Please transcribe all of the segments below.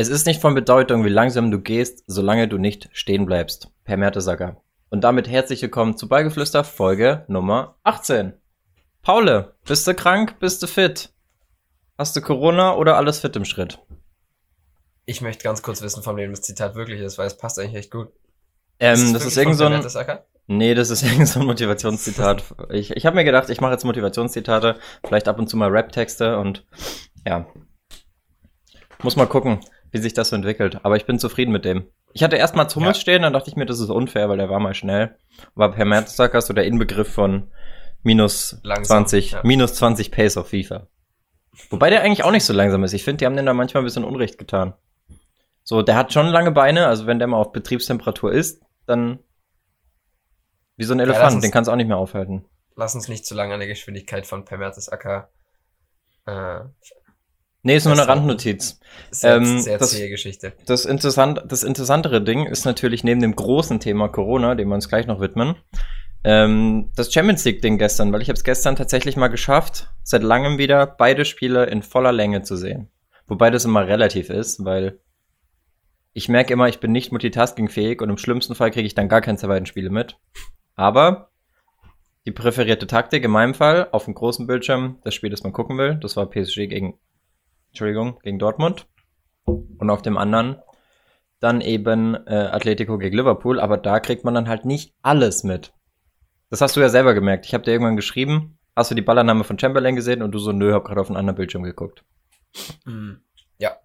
Es ist nicht von Bedeutung, wie langsam du gehst, solange du nicht stehen bleibst. Per Mertesacker. Und damit herzlich willkommen zu Beigeflüster Folge Nummer 18. Paule, bist du krank? Bist du fit? Hast du Corona oder alles fit im Schritt? Ich möchte ganz kurz wissen, von wem das Zitat wirklich ist, weil es passt eigentlich echt gut. Ähm, das ist irgend so ein. Nee, das ist irgend so ein Motivationszitat. ich ich habe mir gedacht, ich mache jetzt Motivationszitate, vielleicht ab und zu mal Rap-Texte und ja. Muss mal gucken, wie sich das so entwickelt. Aber ich bin zufrieden mit dem. Ich hatte erst mal Hummels ja. stehen, dann dachte ich mir, das ist unfair, weil der war mal schnell. War per Mertesacker so der Inbegriff von minus Langsam, 20, ja. minus 20 Pace auf FIFA. Wobei der eigentlich auch nicht so langsam ist. Ich finde, die haben den da manchmal ein bisschen Unrecht getan. So, der hat schon lange Beine, also wenn der mal auf Betriebstemperatur ist, dann wie so ein Elefant, ja, den kannst du auch nicht mehr aufhalten. Lass uns nicht zu lange an der Geschwindigkeit von Per Mertesacker äh, Nee, ist nur eine Randnotiz. Sehr, ähm, sehr das, Geschichte. Das, interessant, das interessantere Ding ist natürlich neben dem großen Thema Corona, dem wir uns gleich noch widmen, ähm, das Champions League-Ding gestern, weil ich habe es gestern tatsächlich mal geschafft, seit langem wieder beide Spiele in voller Länge zu sehen. Wobei das immer relativ ist, weil ich merke immer, ich bin nicht multitaskingfähig und im schlimmsten Fall kriege ich dann gar keins der beiden Spiele mit. Aber die präferierte Taktik in meinem Fall auf dem großen Bildschirm, das Spiel, das man gucken will, das war PSG gegen Entschuldigung, gegen Dortmund. Und auf dem anderen dann eben äh, Atletico gegen Liverpool, aber da kriegt man dann halt nicht alles mit. Das hast du ja selber gemerkt. Ich habe dir irgendwann geschrieben, hast du die Ballername von Chamberlain gesehen und du so, nö, hab gerade auf einen anderen Bildschirm geguckt. Mhm. Ja.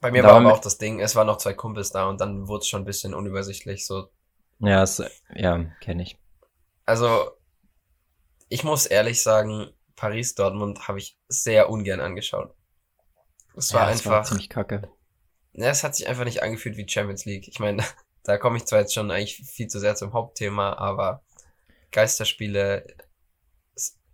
Bei mir war aber auch das Ding, es waren noch zwei Kumpels da und dann wurde es schon ein bisschen unübersichtlich, so. Ja, es, ja, kenne ich. Also, ich muss ehrlich sagen, Paris-Dortmund habe ich sehr ungern angeschaut. Es war ja, einfach. War ziemlich kacke. Ja, es hat sich einfach nicht angefühlt wie Champions League. Ich meine, da komme ich zwar jetzt schon eigentlich viel zu sehr zum Hauptthema, aber Geisterspiele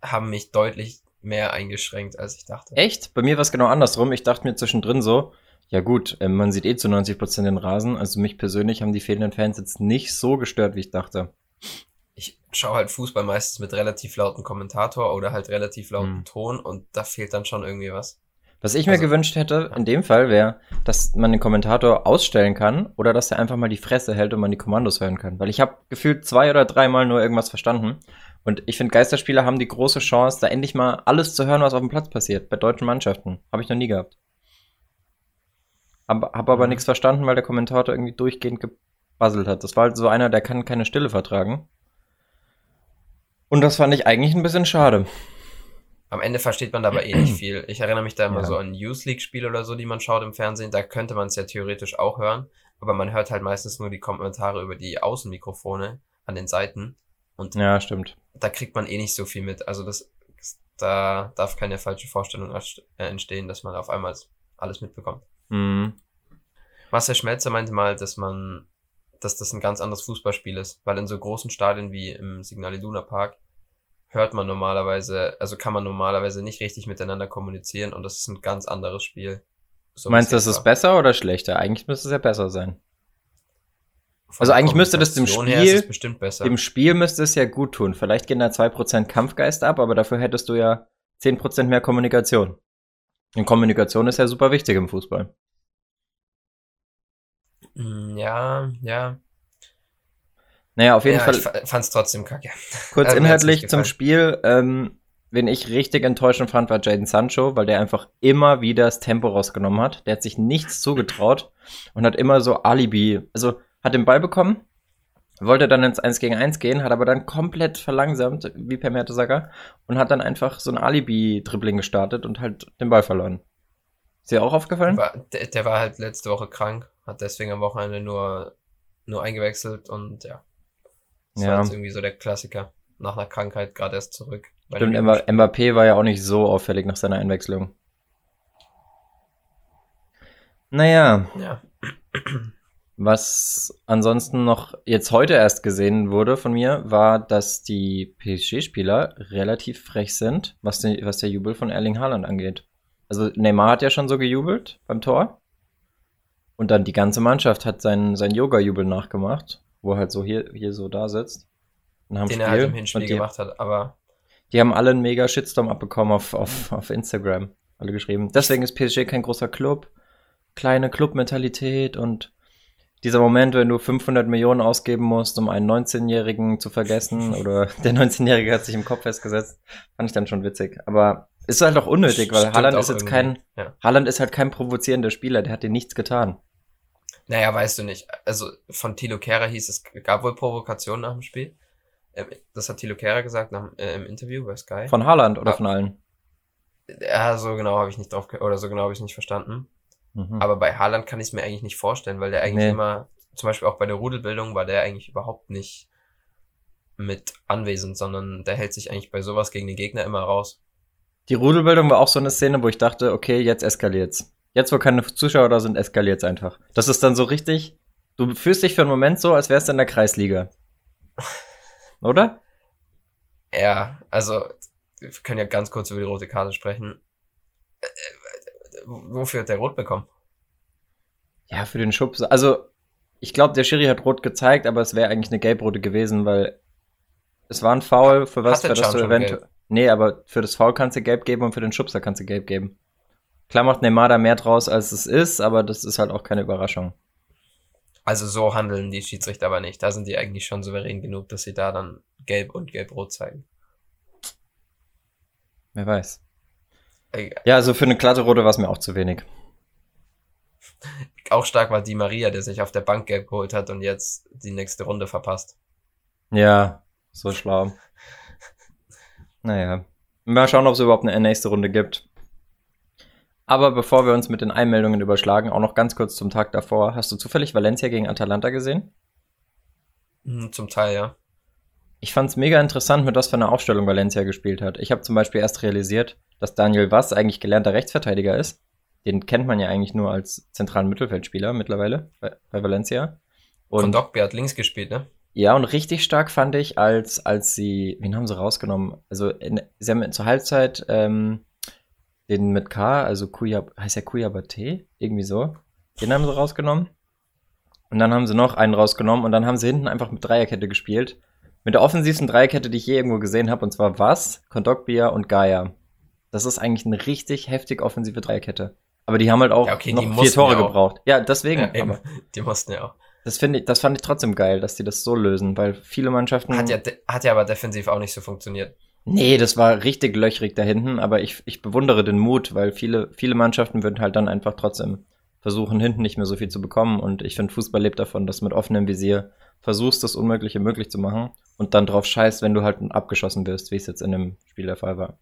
haben mich deutlich mehr eingeschränkt, als ich dachte. Echt? Bei mir war es genau andersrum. Ich dachte mir zwischendrin so, ja gut, ähm, man sieht eh zu 90 Prozent den Rasen. Also mich persönlich haben die fehlenden Fans jetzt nicht so gestört, wie ich dachte. Ich schaue halt Fußball meistens mit relativ lauten Kommentator oder halt relativ lauten hm. Ton und da fehlt dann schon irgendwie was. Was ich mir also, gewünscht hätte, in dem Fall wäre, dass man den Kommentator ausstellen kann oder dass er einfach mal die Fresse hält und man die Kommandos hören kann. Weil ich habe gefühlt zwei oder dreimal nur irgendwas verstanden. Und ich finde, Geisterspieler haben die große Chance, da endlich mal alles zu hören, was auf dem Platz passiert. Bei deutschen Mannschaften. Habe ich noch nie gehabt. Hab, hab aber mhm. nichts verstanden, weil der Kommentator irgendwie durchgehend gebasselt hat. Das war halt so einer, der kann keine Stille vertragen. Und das fand ich eigentlich ein bisschen schade. Am Ende versteht man dabei eh nicht viel. Ich erinnere mich da immer ja. so an News League-Spiele oder so, die man schaut im Fernsehen. Da könnte man es ja theoretisch auch hören, aber man hört halt meistens nur die Kommentare über die Außenmikrofone an den Seiten. Und ja, stimmt. Da kriegt man eh nicht so viel mit. Also das, da darf keine falsche Vorstellung äh, entstehen, dass man auf einmal alles mitbekommt. Mhm. Marcel Schmelzer meinte mal, dass man, dass das ein ganz anderes Fußballspiel ist, weil in so großen Stadien wie im Signal Iduna Park hört man normalerweise, also kann man normalerweise nicht richtig miteinander kommunizieren und das ist ein ganz anderes Spiel. So Meinst du, das ist besser oder schlechter? Eigentlich müsste es ja besser sein. Von also eigentlich müsste das dem Spiel, dem Spiel müsste es ja gut tun. Vielleicht gehen da 2% Kampfgeist ab, aber dafür hättest du ja 10% mehr Kommunikation. Und Kommunikation ist ja super wichtig im Fußball. Mm, ja, ja. Naja, auf jeden ja, Fall. Ich fand's trotzdem kacke. Kurz inhaltlich zum Spiel. Ähm, wen ich richtig enttäuschend fand, war Jaden Sancho, weil der einfach immer wieder das Tempo rausgenommen hat. Der hat sich nichts zugetraut und hat immer so Alibi, also hat den Ball bekommen, wollte dann ins 1 gegen 1 gehen, hat aber dann komplett verlangsamt, wie per Mertesacker, und hat dann einfach so ein Alibi-Dribbling gestartet und halt den Ball verloren. Ist dir auch aufgefallen? War, der, der, war halt letzte Woche krank, hat deswegen am Wochenende nur, nur eingewechselt und ja. Das ja. war jetzt irgendwie so der Klassiker. Nach einer Krankheit gerade erst zurück. Stimmt, Mbappé war ja auch nicht so auffällig nach seiner Einwechslung. Naja. Ja. Was ansonsten noch jetzt heute erst gesehen wurde von mir, war, dass die PSG-Spieler relativ frech sind, was, die, was der Jubel von Erling Haaland angeht. Also Neymar hat ja schon so gejubelt beim Tor. Und dann die ganze Mannschaft hat seinen, seinen Yoga-Jubel nachgemacht wo er halt so hier, hier so da sitzt. Den Spiel, er halt im Hinspiel die, gemacht hat, aber. Die haben alle einen mega Shitstorm abbekommen auf, auf, auf Instagram. Alle geschrieben. Deswegen ist PSG kein großer Club. kleine Clubmentalität und dieser Moment, wenn du 500 Millionen ausgeben musst, um einen 19-Jährigen zu vergessen oder der 19-Jährige hat sich im Kopf festgesetzt, fand ich dann schon witzig. Aber ist halt auch unnötig, weil Stimmt Haaland ist jetzt kein, ja. Haaland ist halt kein provozierender Spieler, der hat dir nichts getan. Naja, weißt du nicht. Also von Tilo Kehrer hieß es, gab wohl Provokationen nach dem Spiel. Ähm, das hat Tilo Kehrer gesagt nach, äh, im Interview bei Sky. Von Haaland oder ah, von allen? Ja, so genau habe ich nicht drauf, oder so genau habe ich nicht verstanden. Mhm. Aber bei Haaland kann ich es mir eigentlich nicht vorstellen, weil der eigentlich nee. immer, zum Beispiel auch bei der Rudelbildung, war der eigentlich überhaupt nicht mit anwesend, sondern der hält sich eigentlich bei sowas gegen den Gegner immer raus. Die Rudelbildung war auch so eine Szene, wo ich dachte, okay, jetzt eskaliert's. Jetzt, wo keine Zuschauer da sind, eskaliert's einfach. Das ist dann so richtig, du fühlst dich für einen Moment so, als wärst du in der Kreisliga. Oder? Ja, also, wir können ja ganz kurz über die rote Karte sprechen. Äh, wofür hat der Rot bekommen? Ja, für den Schubs. Also, ich glaube, der Schiri hat Rot gezeigt, aber es wäre eigentlich eine Gelbrote gewesen, weil es war ein Foul, für was für das du eventuell. Nee, aber für das Foul kannst du gelb geben und für den Schubser kannst du gelb geben. Klar macht Neymar da mehr draus, als es ist, aber das ist halt auch keine Überraschung. Also so handeln die Schiedsrichter aber nicht. Da sind die eigentlich schon souverän genug, dass sie da dann gelb und gelb-rot zeigen. Wer weiß. Egal. Ja, also für eine glatte Rote war es mir auch zu wenig. Auch stark war die Maria, der sich auf der Bank gelb geholt hat und jetzt die nächste Runde verpasst. Ja, so schlau. Naja. Mal schauen, ob es überhaupt eine nächste Runde gibt. Aber bevor wir uns mit den Einmeldungen überschlagen, auch noch ganz kurz zum Tag davor. Hast du zufällig Valencia gegen Atalanta gesehen? Hm, zum Teil, ja. Ich fand's mega interessant, mit was für einer Aufstellung Valencia gespielt hat. Ich habe zum Beispiel erst realisiert, dass Daniel Wass eigentlich gelernter Rechtsverteidiger ist. Den kennt man ja eigentlich nur als zentralen Mittelfeldspieler mittlerweile bei, bei Valencia. Und Von Dogby hat links gespielt, ne? Ja, und richtig stark fand ich, als, als sie, wen haben sie rausgenommen? Also, in, sie haben zur Halbzeit ähm, den mit K, also Kuya, heißt der Kuyabate? Irgendwie so. Den haben sie rausgenommen. Und dann haben sie noch einen rausgenommen und dann haben sie hinten einfach mit Dreierkette gespielt. Mit der offensivsten Dreierkette, die ich je irgendwo gesehen habe, und zwar was? Kondogbia und Gaia. Das ist eigentlich eine richtig heftig offensive Dreierkette. Aber die haben halt auch ja, okay, noch vier Tore ja gebraucht. Ja, deswegen. Ja, eben. Die mussten ja auch. Das finde ich, das fand ich trotzdem geil, dass die das so lösen, weil viele Mannschaften. Hat ja, hat ja aber defensiv auch nicht so funktioniert. Nee, das war richtig löchrig da hinten, aber ich, ich bewundere den Mut, weil viele, viele Mannschaften würden halt dann einfach trotzdem versuchen, hinten nicht mehr so viel zu bekommen. Und ich finde, Fußball lebt davon, dass du mit offenem Visier versuchst, das Unmögliche möglich zu machen und dann drauf scheißt, wenn du halt abgeschossen wirst, wie es jetzt in dem Spiel der Fall war.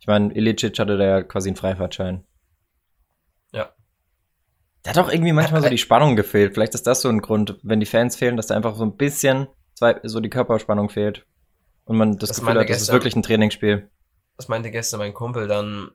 Ich meine, Ilicic hatte da ja quasi einen Freifahrtschein. Ja. Da hat auch irgendwie manchmal so die Spannung gefehlt. Vielleicht ist das so ein Grund, wenn die Fans fehlen, dass da einfach so ein bisschen zwei, so die Körperspannung fehlt. Und man das, das Gefühl hat, das ist wirklich ein Trainingsspiel. Das meinte gestern mein Kumpel dann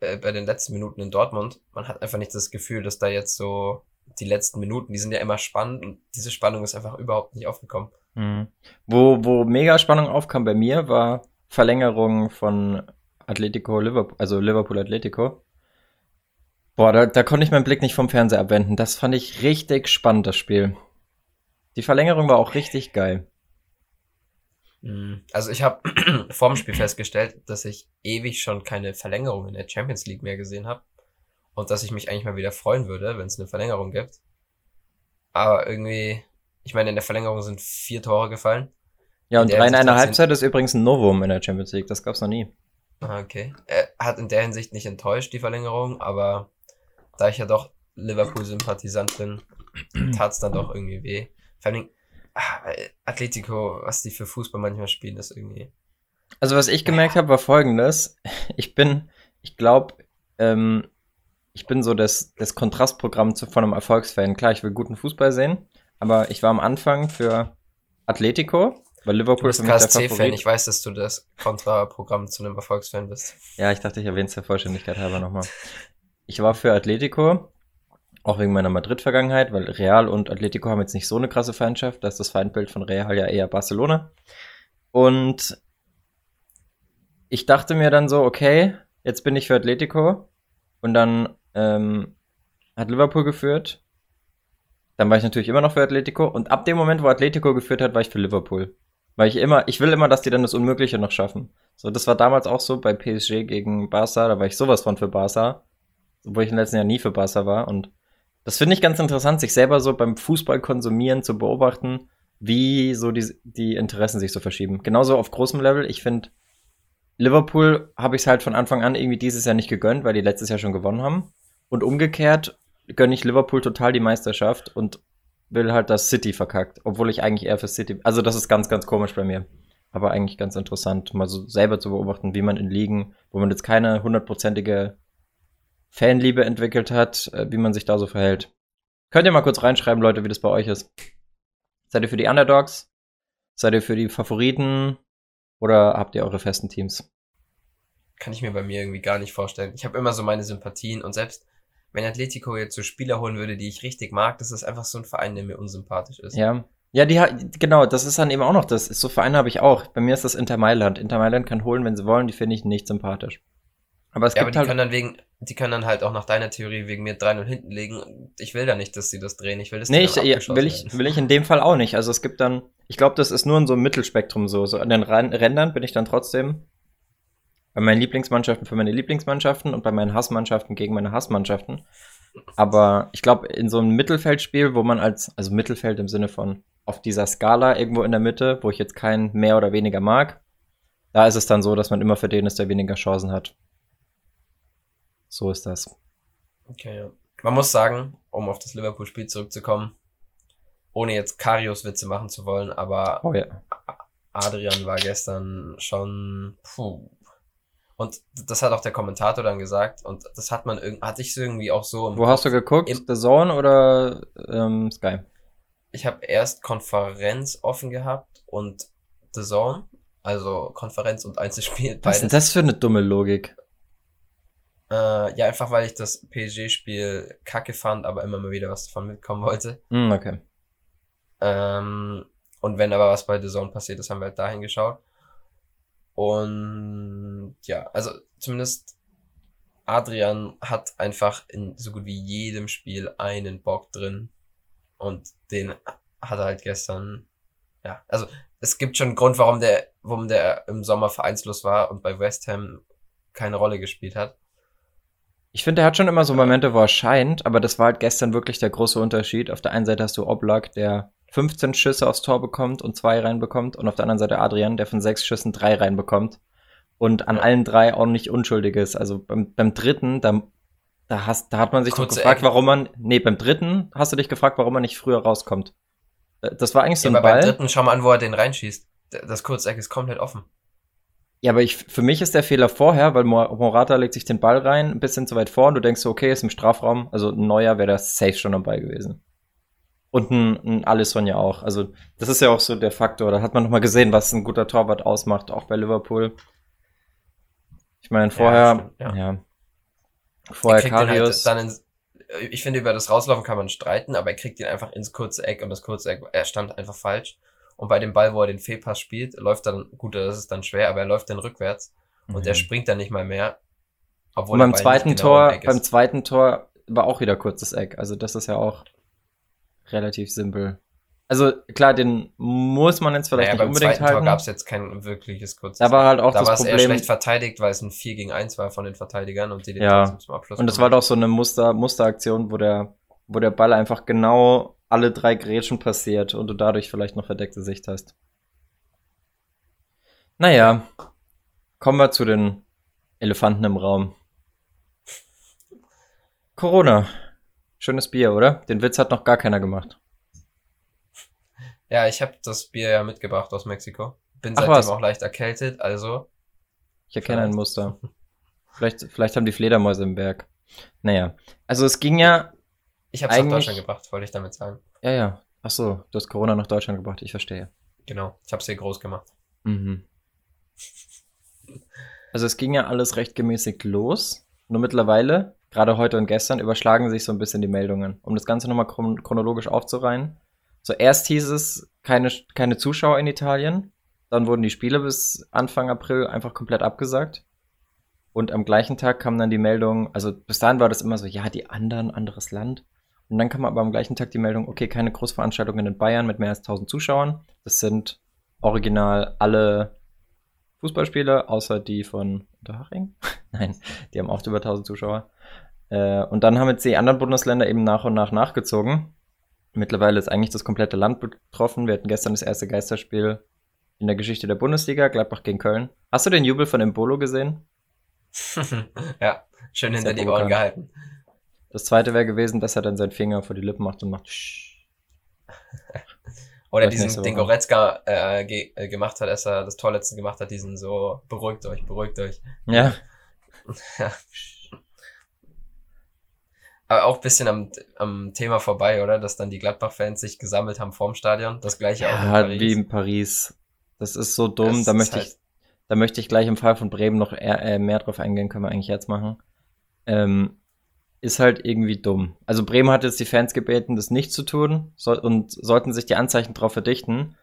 äh, bei den letzten Minuten in Dortmund. Man hat einfach nicht das Gefühl, dass da jetzt so die letzten Minuten, die sind ja immer spannend und diese Spannung ist einfach überhaupt nicht aufgekommen. Mhm. Wo, wo mega Spannung aufkam bei mir, war Verlängerung von Atletico Liverpool, also Liverpool Atletico. Boah, da, da konnte ich meinen Blick nicht vom Fernseher abwenden. Das fand ich richtig spannend, das Spiel. Die Verlängerung war auch richtig geil. Mhm. Also ich habe vorm Spiel festgestellt, dass ich ewig schon keine Verlängerung in der Champions League mehr gesehen habe. Und dass ich mich eigentlich mal wieder freuen würde, wenn es eine Verlängerung gibt. Aber irgendwie, ich meine, in der Verlängerung sind vier Tore gefallen. Ja, und drei in einer Halbzeit ist übrigens ein Novum in der Champions League. Das gab's noch nie. Ah, okay. Er hat in der Hinsicht nicht enttäuscht, die Verlängerung, aber da ich ja doch Liverpool-Sympathisant bin, tat es dann doch irgendwie weh. Vor allem, ah, Atletico, was die für Fußball manchmal spielen, ist irgendwie. Also, was ich gemerkt habe, war folgendes. Ich bin, ich glaube, ähm, ich bin so das, das Kontrastprogramm zu, von einem Erfolgsfan. Klar, ich will guten Fußball sehen, aber ich war am Anfang für Atletico, weil Liverpool ist KSC-Fan. Ich weiß, dass du das Kontraprogramm zu einem Erfolgsfan bist. Ja, ich dachte, ich erwähne es der Vollständigkeit halber nochmal. Ich war für Atletico, auch wegen meiner Madrid-Vergangenheit, weil Real und Atletico haben jetzt nicht so eine krasse Feindschaft. Da ist das Feindbild von Real ja eher Barcelona. Und ich dachte mir dann so, okay, jetzt bin ich für Atletico. Und dann ähm, hat Liverpool geführt. Dann war ich natürlich immer noch für Atletico. Und ab dem Moment, wo Atletico geführt hat, war ich für Liverpool. Weil ich immer, ich will immer, dass die dann das Unmögliche noch schaffen. So, das war damals auch so bei PSG gegen Barca, da war ich sowas von für Barca. obwohl ich im letzten Jahr nie für Barca war. Und das finde ich ganz interessant, sich selber so beim Fußball konsumieren zu beobachten, wie so die, die Interessen sich so verschieben. Genauso auf großem Level. Ich finde, Liverpool habe ich es halt von Anfang an irgendwie dieses Jahr nicht gegönnt, weil die letztes Jahr schon gewonnen haben. Und umgekehrt gönne ich Liverpool total die Meisterschaft und will halt, dass City verkackt, obwohl ich eigentlich eher für City. Also das ist ganz, ganz komisch bei mir. Aber eigentlich ganz interessant, mal so selber zu beobachten, wie man in Ligen, wo man jetzt keine hundertprozentige Fanliebe entwickelt hat, äh, wie man sich da so verhält. Könnt ihr mal kurz reinschreiben, Leute, wie das bei euch ist. Seid ihr für die Underdogs? Seid ihr für die Favoriten? Oder habt ihr eure festen Teams? Kann ich mir bei mir irgendwie gar nicht vorstellen. Ich habe immer so meine Sympathien und selbst wenn Atletico jetzt so Spieler holen würde, die ich richtig mag, das ist einfach so ein Verein, der mir unsympathisch ist. Ja. Ja, die genau, das ist dann eben auch noch das. So Vereine habe ich auch. Bei mir ist das Inter Mailand. Inter Mailand kann holen, wenn sie wollen, die finde ich nicht sympathisch. Aber es ja, gibt aber die halt können dann wegen, die können dann halt auch nach deiner Theorie wegen mir 3-0 hinten legen. Ich will da nicht, dass sie das drehen. Ich will das Nee, ich, ja, will ich, will ich in dem Fall auch nicht. Also es gibt dann, ich glaube, das ist nur in so einem Mittelspektrum so. So an den Rändern bin ich dann trotzdem bei meinen Lieblingsmannschaften für meine Lieblingsmannschaften und bei meinen Hassmannschaften gegen meine Hassmannschaften. Aber ich glaube, in so einem Mittelfeldspiel, wo man als, also Mittelfeld im Sinne von auf dieser Skala irgendwo in der Mitte, wo ich jetzt keinen mehr oder weniger mag, da ist es dann so, dass man immer für den ist, der weniger Chancen hat. So ist das. Okay, ja. Man muss sagen, um auf das Liverpool-Spiel zurückzukommen, ohne jetzt Karius-Witze machen zu wollen, aber oh, ja. Adrian war gestern schon puh, und das hat auch der Kommentator dann gesagt. Und das hat man irgendwie, hatte ich irgendwie auch so. Wo Kopf. hast du geguckt? Im, The Zone oder ähm, Sky? Ich habe erst Konferenz offen gehabt und The Zone. Also Konferenz und Einzelspiel. Was ist denn das für eine dumme Logik? Äh, ja, einfach weil ich das PSG-Spiel kacke fand, aber immer mal wieder was davon mitkommen wollte. Mm, okay. Ähm, und wenn aber was bei The Zone passiert ist, haben wir halt dahin geschaut. Und ja, also zumindest Adrian hat einfach in so gut wie jedem Spiel einen Bock drin. Und den hat er halt gestern, ja, also es gibt schon einen Grund, warum der, warum der im Sommer vereinslos war und bei West Ham keine Rolle gespielt hat. Ich finde, er hat schon immer so Momente, wo er scheint, aber das war halt gestern wirklich der große Unterschied. Auf der einen Seite hast du Oblak, der 15 Schüsse aufs Tor bekommt und zwei reinbekommt und auf der anderen Seite Adrian, der von sechs Schüssen drei reinbekommt und an ja. allen drei auch nicht unschuldig ist. Also beim, beim dritten, da, da, hast, da hat man sich Kurze doch gefragt, Eck. warum man, nee, beim dritten hast du dich gefragt, warum man nicht früher rauskommt. Äh, das war eigentlich so ja, ein aber Ball. beim dritten schau mal an, wo er den reinschießt. Das Kurzeck ist komplett offen. Ja, aber ich, für mich ist der Fehler vorher, weil Morata legt sich den Ball rein, ein bisschen zu weit vor und du denkst so, okay, ist im Strafraum, also ein neuer wäre das safe schon am Ball gewesen. Und ein, ein Alisson ja auch. Also, das ist ja auch so der Faktor. Da hat man nochmal gesehen, was ein guter Torwart ausmacht, auch bei Liverpool. Ich meine, vorher, ja, ja. vorher halt Karius. Halt in, ich finde, über das Rauslaufen kann man streiten, aber er kriegt ihn einfach ins kurze Eck und das kurze Eck, er stand einfach falsch. Und bei dem Ball, wo er den Fehlpass spielt, läuft dann, gut, das ist dann schwer, aber er läuft dann rückwärts mhm. und er springt dann nicht mal mehr. Obwohl und beim zweiten genau Tor, beim zweiten Tor war auch wieder kurzes Eck. Also das ist ja auch relativ simpel. Also klar, den muss man jetzt vielleicht naja, nicht unbedingt halten. Tor gab es jetzt kein wirkliches kurzes. Da war halt auch da das Problem. Da war es eher schlecht verteidigt, weil es ein 4 gegen 1 war von den Verteidigern und die den ja. zum Abschluss. Und das war doch so eine Muster, Musteraktion, wo der, wo der Ball einfach genau alle drei Grätschen passiert und du dadurch vielleicht noch verdeckte Sicht hast. Naja, kommen wir zu den Elefanten im Raum. Corona. Schönes Bier, oder? Den Witz hat noch gar keiner gemacht. Ja, ich habe das Bier ja mitgebracht aus Mexiko. Bin seitdem was? auch leicht erkältet, also. Ich erkenne vielleicht. ein Muster. Vielleicht, vielleicht haben die Fledermäuse im Berg. Naja, also es ging ja. Ich habe es nach Deutschland gebracht, wollte ich damit sagen. Ja, ja. Ach so, du hast Corona nach Deutschland gebracht, ich verstehe. Genau, ich habe es hier groß gemacht. Mhm. Also es ging ja alles recht gemäßigt los. Nur mittlerweile gerade heute und gestern überschlagen sich so ein bisschen die Meldungen. Um das Ganze nochmal chron chronologisch aufzureihen. Zuerst hieß es keine, keine Zuschauer in Italien. Dann wurden die Spiele bis Anfang April einfach komplett abgesagt. Und am gleichen Tag kam dann die Meldung, also bis dahin war das immer so, ja, die anderen, anderes Land. Und dann kam aber am gleichen Tag die Meldung, okay, keine Großveranstaltungen in Bayern mit mehr als 1000 Zuschauern. Das sind original alle Fußballspiele, außer die von Unterhaching. Nein, die haben auch über 1000 Zuschauer. Äh, und dann haben jetzt die anderen Bundesländer eben nach und nach nachgezogen. Mittlerweile ist eigentlich das komplette Land betroffen. Wir hatten gestern das erste Geisterspiel in der Geschichte der Bundesliga, Gladbach gegen Köln. Hast du den Jubel von Embolo gesehen? ja, schön hinter die Ohren gehalten. Das zweite wäre gewesen, dass er dann seinen Finger vor die Lippen macht und macht. Oder diesen, den Goretzka äh, ge äh, gemacht hat, als er das Torletzte gemacht hat, diesen so, beruhigt euch, beruhigt euch. Ja. ja. Aber auch ein bisschen am, am Thema vorbei, oder? Dass dann die Gladbach-Fans sich gesammelt haben vorm Stadion. Das gleiche ja, auch in Paris. wie in Paris. Das ist so dumm. Das da möchte halt ich, da möchte ich gleich im Fall von Bremen noch eher, äh, mehr drauf eingehen, können wir eigentlich jetzt machen. Ähm, ist halt irgendwie dumm. Also Bremen hat jetzt die Fans gebeten, das nicht zu tun soll, und sollten sich die Anzeichen darauf verdichten,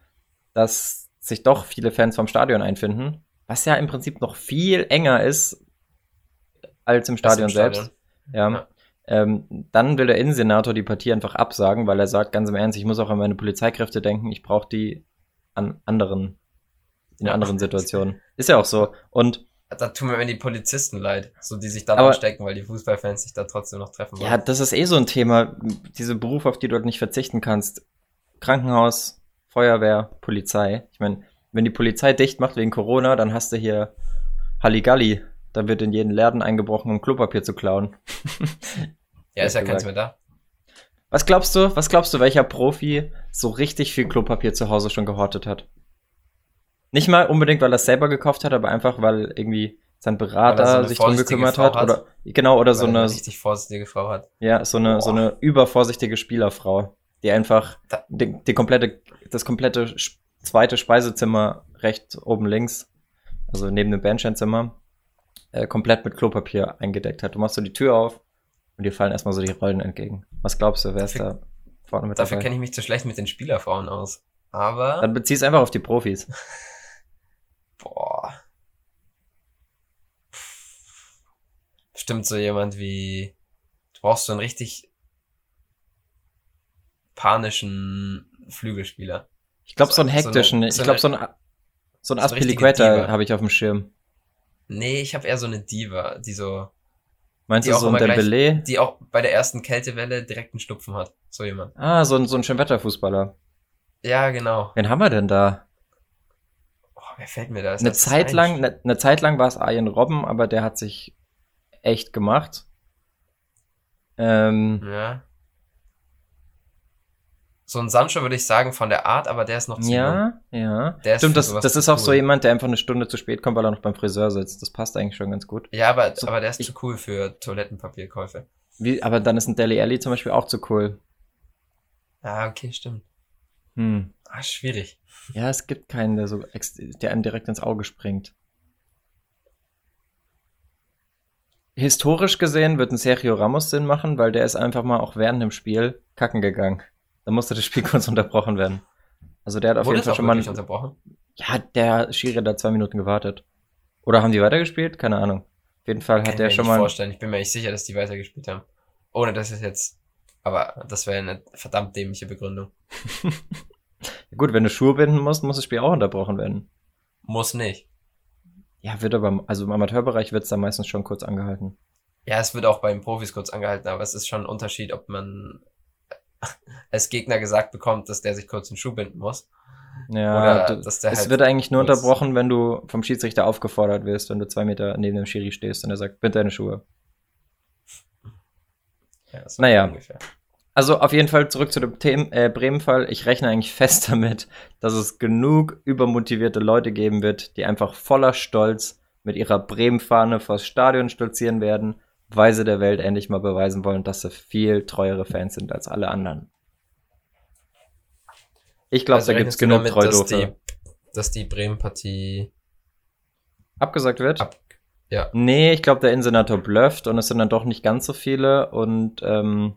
dass sich doch viele Fans vom Stadion einfinden, was ja im Prinzip noch viel enger ist als im Stadion, im Stadion. selbst. Ja. ja. Ähm, dann will der Innensenator die Partie einfach absagen, weil er sagt, ganz im Ernst, ich muss auch an meine Polizeikräfte denken, ich brauche die an anderen, in ja. anderen Situationen. Ist ja auch so. Und da tun mir die Polizisten leid, so die sich dann anstecken, weil die Fußballfans sich da trotzdem noch treffen wollen. Ja, das ist eh so ein Thema, diese Berufe, auf die du dort nicht verzichten kannst. Krankenhaus, Feuerwehr, Polizei. Ich meine, wenn die Polizei dicht macht wegen Corona, dann hast du hier Halligalli. Da wird in jeden Laden eingebrochen, um Klopapier zu klauen. Ja, ist ja keins mehr da. Was glaubst du, was glaubst du, welcher Profi so richtig viel Klopapier zu Hause schon gehortet hat? Nicht mal unbedingt, weil er es selber gekauft hat, aber einfach, weil irgendwie sein Berater so sich drum gekümmert hat, hat, oder genau oder so eine, eine richtig vorsichtige Frau hat. Ja, so eine Boah. so eine übervorsichtige Spielerfrau, die einfach die, die komplette das komplette zweite Speisezimmer rechts oben links, also neben dem Bandsteinzimmer, äh, komplett mit Klopapier eingedeckt hat. Du machst so die Tür auf und dir fallen erstmal so die Rollen entgegen. Was glaubst du, wer ist da vorne mit Dafür kenne ich mich zu schlecht mit den Spielerfrauen aus. Aber. Dann bezieh's einfach auf die Profis. Boah. Bestimmt so jemand wie. Du brauchst so einen richtig panischen Flügelspieler. Ich glaube, so, einen hektischen. So eine, so ich glaube, so ein, so ein Aspilicueta habe ich auf dem Schirm. Nee, ich habe eher so eine Diva, die so Meinst du so ein Dembele? Gleich, die auch bei der ersten Kältewelle direkt einen Schnupfen hat. So jemand. Ah, so ein, so ein Schönwetterfußballer. Ja, genau. Wen haben wir denn da? Wer fällt mir da? Ist eine Zeit lang, eine, eine Zeit lang war es Arjen Robben, aber der hat sich echt gemacht. Ähm, ja so ein Sancho würde ich sagen von der Art, aber der ist noch zu Ja, jung. ja. Der Stimmt, das, das ist auch cool. so jemand, der einfach eine Stunde zu spät kommt, weil er noch beim Friseur sitzt. Das passt eigentlich schon ganz gut. Ja, aber, so, aber der ist ich, zu cool für Toilettenpapierkäufe. Wie, aber dann ist ein Deli Alli zum Beispiel auch zu cool. Ah, okay, stimmt. Hm. Ah, schwierig. Ja, es gibt keinen, der so, der einem direkt ins Auge springt. Historisch gesehen wird ein Sergio Ramos Sinn machen, weil der ist einfach mal auch während dem Spiel kacken gegangen. Dann musste das Spiel kurz unterbrochen werden. Also der hat auf Wurde jeden Fall schon mal. unterbrochen? Ja, der Schiri da zwei Minuten gewartet. Oder haben die weitergespielt? Keine Ahnung. Auf jeden Fall hat der schon mal. vorstellen. Ich bin mir nicht sicher, dass die weitergespielt haben. Ohne dass es jetzt. Aber das wäre eine verdammt dämliche Begründung. Gut, wenn du Schuhe binden musst, muss das Spiel auch unterbrochen werden. Muss nicht. Ja, wird aber, also im Amateurbereich wird es dann meistens schon kurz angehalten. Ja, es wird auch bei den Profis kurz angehalten, aber es ist schon ein Unterschied, ob man als Gegner gesagt bekommt, dass der sich kurz einen Schuh binden muss. Ja, Oder, es halt wird eigentlich nur unterbrochen, wenn du vom Schiedsrichter aufgefordert wirst, wenn du zwei Meter neben dem Schiri stehst und er sagt, bind deine Schuhe. Ja, naja. Ungefähr. Also auf jeden Fall zurück zu dem Thema, äh, Bremen-Fall. Ich rechne eigentlich fest damit, dass es genug übermotivierte Leute geben wird, die einfach voller Stolz mit ihrer Bremen-Fahne vors Stadion stolzieren werden Weise der Welt endlich mal beweisen wollen, dass sie viel treuere Fans sind als alle anderen. Ich glaube, also da gibt's genug damit, dass die, dass die Bremen-Partie abgesagt wird. Ab, ja. Nee, ich glaube, der Innensenator blufft und es sind dann doch nicht ganz so viele und ähm,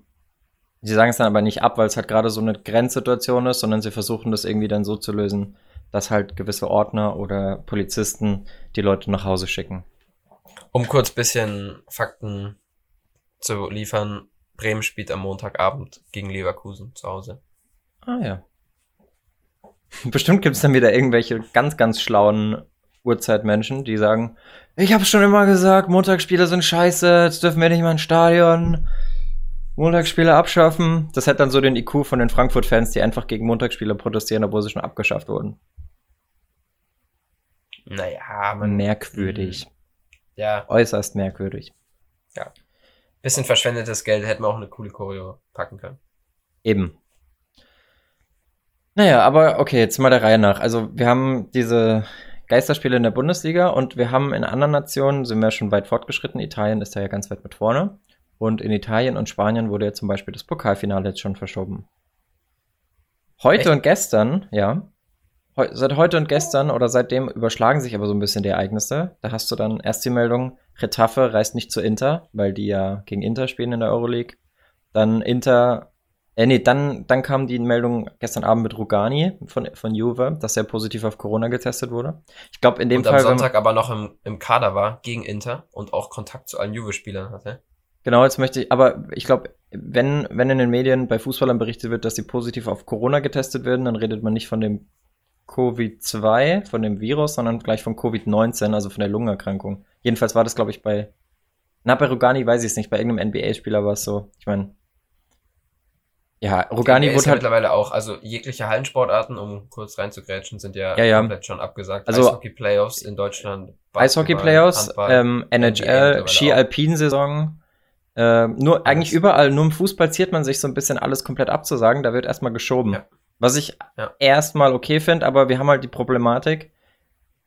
sie sagen es dann aber nicht ab, weil es halt gerade so eine Grenzsituation ist, sondern sie versuchen das irgendwie dann so zu lösen, dass halt gewisse Ordner oder Polizisten die Leute nach Hause schicken. Um kurz bisschen Fakten zu liefern, Bremen spielt am Montagabend gegen Leverkusen zu Hause. Ah ja. Bestimmt gibt es dann wieder irgendwelche ganz, ganz schlauen Urzeitmenschen, die sagen, ich habe schon immer gesagt, Montagsspiele sind scheiße, jetzt dürfen wir nicht mal ins Stadion. Montagsspiele abschaffen. Das hat dann so den IQ von den Frankfurt-Fans, die einfach gegen Montagsspiele protestieren, obwohl sie schon abgeschafft wurden. Naja, man. Merkwürdig. Ja. Äußerst merkwürdig. Ja. Bisschen verschwendetes Geld hätten wir auch eine coole Choreo packen können. Eben. Naja, aber okay, jetzt mal der Reihe nach. Also wir haben diese Geisterspiele in der Bundesliga und wir haben in anderen Nationen, sind wir schon weit fortgeschritten. Italien ist da ja ganz weit mit vorne. Und in Italien und Spanien wurde ja zum Beispiel das Pokalfinale jetzt schon verschoben. Heute Echt? und gestern, ja. Heu seit heute und gestern oder seitdem überschlagen sich aber so ein bisschen die Ereignisse. Da hast du dann erst die Meldung, Retafe reist nicht zu Inter, weil die ja gegen Inter spielen in der Euroleague. Dann Inter äh, nee, dann, dann kam die Meldung gestern Abend mit Rugani von, von Juve, dass er positiv auf Corona getestet wurde. Ich glaube, in dem und Fall. am Sonntag aber noch im, im Kader war gegen Inter und auch Kontakt zu allen Juve-Spielern hatte. Genau, jetzt möchte ich, aber ich glaube, wenn, wenn in den Medien bei Fußballern berichtet wird, dass sie positiv auf Corona getestet werden, dann redet man nicht von dem Covid-2, von dem Virus, sondern gleich von Covid-19, also von der Lungenerkrankung. Jedenfalls war das, glaube ich, bei, na, bei Rugani weiß ich es nicht, bei irgendeinem NBA-Spieler war es so. Ich meine, ja, Rogani wurde ja halt mittlerweile auch, also jegliche Hallensportarten, um kurz reinzugrätschen, sind ja, ja, ja. komplett schon abgesagt. Also Eishockey-Playoffs in Deutschland. Eishockey-Playoffs, ähm, NHL, Ski-Alpin-Saison. Äh, nur eigentlich überall, nur im Fußball ziert man sich so ein bisschen alles komplett abzusagen, da wird erstmal geschoben. Ja. Was ich ja. erstmal okay finde, aber wir haben halt die Problematik,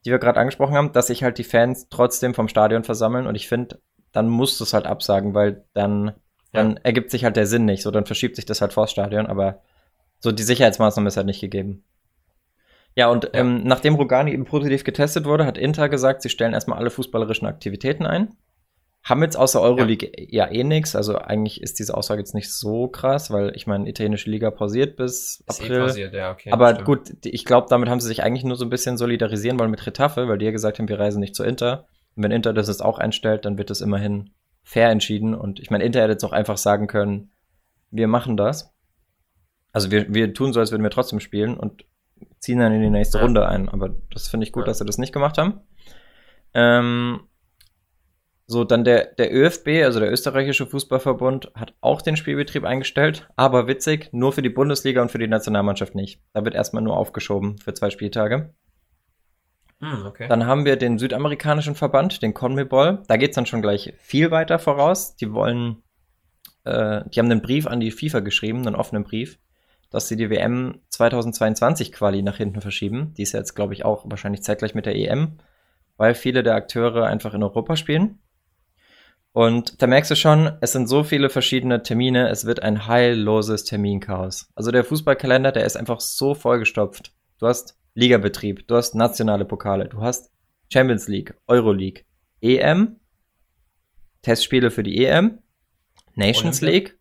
die wir gerade angesprochen haben, dass sich halt die Fans trotzdem vom Stadion versammeln und ich finde, dann musst du es halt absagen, weil dann dann ergibt sich halt der Sinn nicht. So, dann verschiebt sich das halt vors Stadion, aber so die Sicherheitsmaßnahme ist halt nicht gegeben. Ja, und ja. Ähm, nachdem Rogani eben positiv getestet wurde, hat Inter gesagt, sie stellen erstmal alle fußballerischen Aktivitäten ein. Haben jetzt außer Euroleague ja, ja eh nichts. Also eigentlich ist diese Aussage jetzt nicht so krass, weil ich meine, italienische Liga pausiert bis ist eh April. Eh pausiert, ja, okay, Aber stimmt. gut, ich glaube, damit haben sie sich eigentlich nur so ein bisschen solidarisieren wollen mit Retafe, weil die ja gesagt haben, wir reisen nicht zu Inter. Und wenn Inter das jetzt auch einstellt, dann wird es immerhin fair entschieden. Und ich meine, Inter hätte jetzt auch einfach sagen können, wir machen das. Also wir, wir tun so, als würden wir trotzdem spielen und ziehen dann in die nächste ja. Runde ein. Aber das finde ich gut, ja. dass sie das nicht gemacht haben. Ähm, so, dann der, der ÖFB, also der österreichische Fußballverbund, hat auch den Spielbetrieb eingestellt, aber witzig, nur für die Bundesliga und für die Nationalmannschaft nicht. Da wird erstmal nur aufgeschoben für zwei Spieltage. Hm, okay. Dann haben wir den südamerikanischen Verband, den CONMEBOL. Da geht es dann schon gleich viel weiter voraus. Die wollen, äh, die haben einen Brief an die FIFA geschrieben, einen offenen Brief, dass sie die WM 2022 Quali nach hinten verschieben. Die ist ja jetzt, glaube ich, auch wahrscheinlich zeitgleich mit der EM, weil viele der Akteure einfach in Europa spielen. Und da merkst du schon, es sind so viele verschiedene Termine, es wird ein heilloses Terminchaos. Also der Fußballkalender, der ist einfach so vollgestopft. Du hast Ligabetrieb, du hast nationale Pokale, du hast Champions League, Euroleague, EM, Testspiele für die EM, Nations Olympia. League,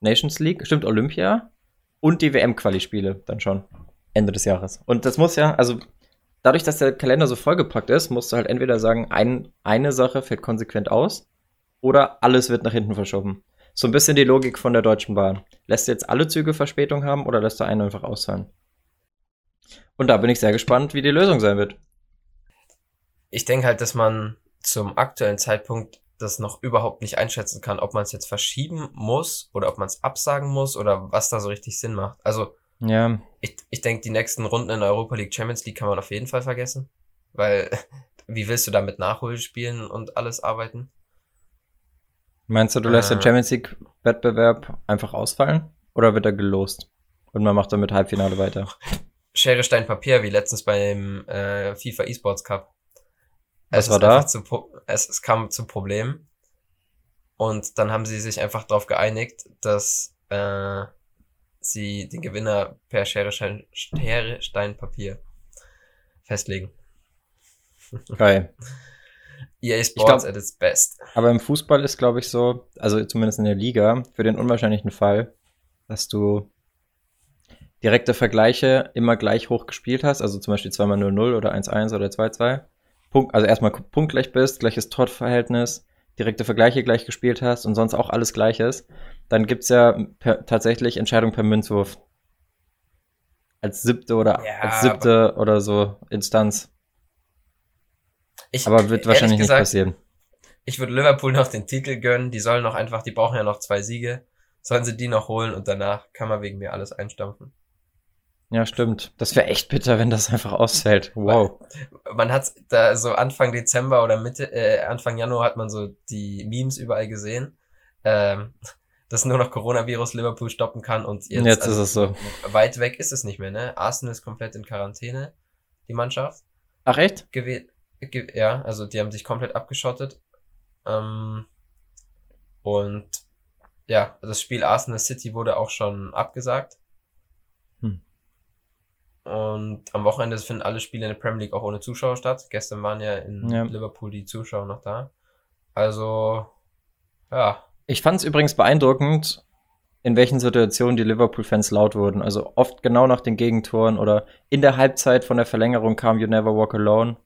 Nations League, stimmt, Olympia und die WM-Quali-Spiele dann schon Ende des Jahres. Und das muss ja, also dadurch, dass der Kalender so vollgepackt ist, musst du halt entweder sagen, ein, eine Sache fällt konsequent aus oder alles wird nach hinten verschoben. So ein bisschen die Logik von der Deutschen Bahn. Lässt du jetzt alle Züge Verspätung haben oder lässt du einen einfach ausfallen? Und da bin ich sehr gespannt, wie die Lösung sein wird. Ich denke halt, dass man zum aktuellen Zeitpunkt das noch überhaupt nicht einschätzen kann, ob man es jetzt verschieben muss oder ob man es absagen muss oder was da so richtig Sinn macht. Also, ja. ich, ich denke, die nächsten Runden in der Europa League Champions League kann man auf jeden Fall vergessen. Weil, wie willst du da mit Nachholspielen und alles arbeiten? Meinst du, du lässt äh, den Champions League Wettbewerb einfach ausfallen? Oder wird er gelost? Und man macht dann mit Halbfinale weiter? Schere, Stein, Papier, wie letztens beim äh, FIFA eSports Cup. Was es war da? Zu, es, es kam zu Problemen. Und dann haben sie sich einfach darauf geeinigt, dass äh, sie den Gewinner per Schere, Stein, Schere, Stein, Papier festlegen. Geil. EA Sports glaub, at its best. Aber im Fußball ist, glaube ich, so, also zumindest in der Liga, für den unwahrscheinlichen Fall, dass du direkte Vergleiche immer gleich hoch gespielt hast, also zum Beispiel 2x0-0 oder 1-1 oder 2-2, Punkt, also erstmal punktgleich bist, gleiches Torverhältnis, direkte Vergleiche gleich gespielt hast und sonst auch alles gleich ist, dann gibt's ja per, tatsächlich Entscheidung per Münzwurf. Als siebte oder ja, als siebte oder so Instanz. Ich, Aber wird wahrscheinlich gesagt, nicht passieren. Ich würde Liverpool noch den Titel gönnen. Die sollen noch einfach, die brauchen ja noch zwei Siege. Sollen sie die noch holen und danach kann man wegen mir alles einstampfen. Ja, stimmt. Das wäre echt bitter, wenn das einfach ausfällt. Wow. Man hat da so Anfang Dezember oder Mitte, äh, Anfang Januar hat man so die Memes überall gesehen, ähm, dass nur noch Coronavirus Liverpool stoppen kann und jetzt, jetzt also ist es so. Weit weg ist es nicht mehr, ne? Arsenal ist komplett in Quarantäne, die Mannschaft. Ach echt? Gewe ge ja, also die haben sich komplett abgeschottet. Ähm, und ja, das Spiel Arsenal City wurde auch schon abgesagt. Und am Wochenende finden alle Spiele in der Premier League auch ohne Zuschauer statt. Gestern waren ja in ja. Liverpool die Zuschauer noch da. Also, ja. Ich fand es übrigens beeindruckend, in welchen Situationen die Liverpool-Fans laut wurden. Also oft genau nach den Gegentoren oder in der Halbzeit von der Verlängerung kam You Never Walk Alone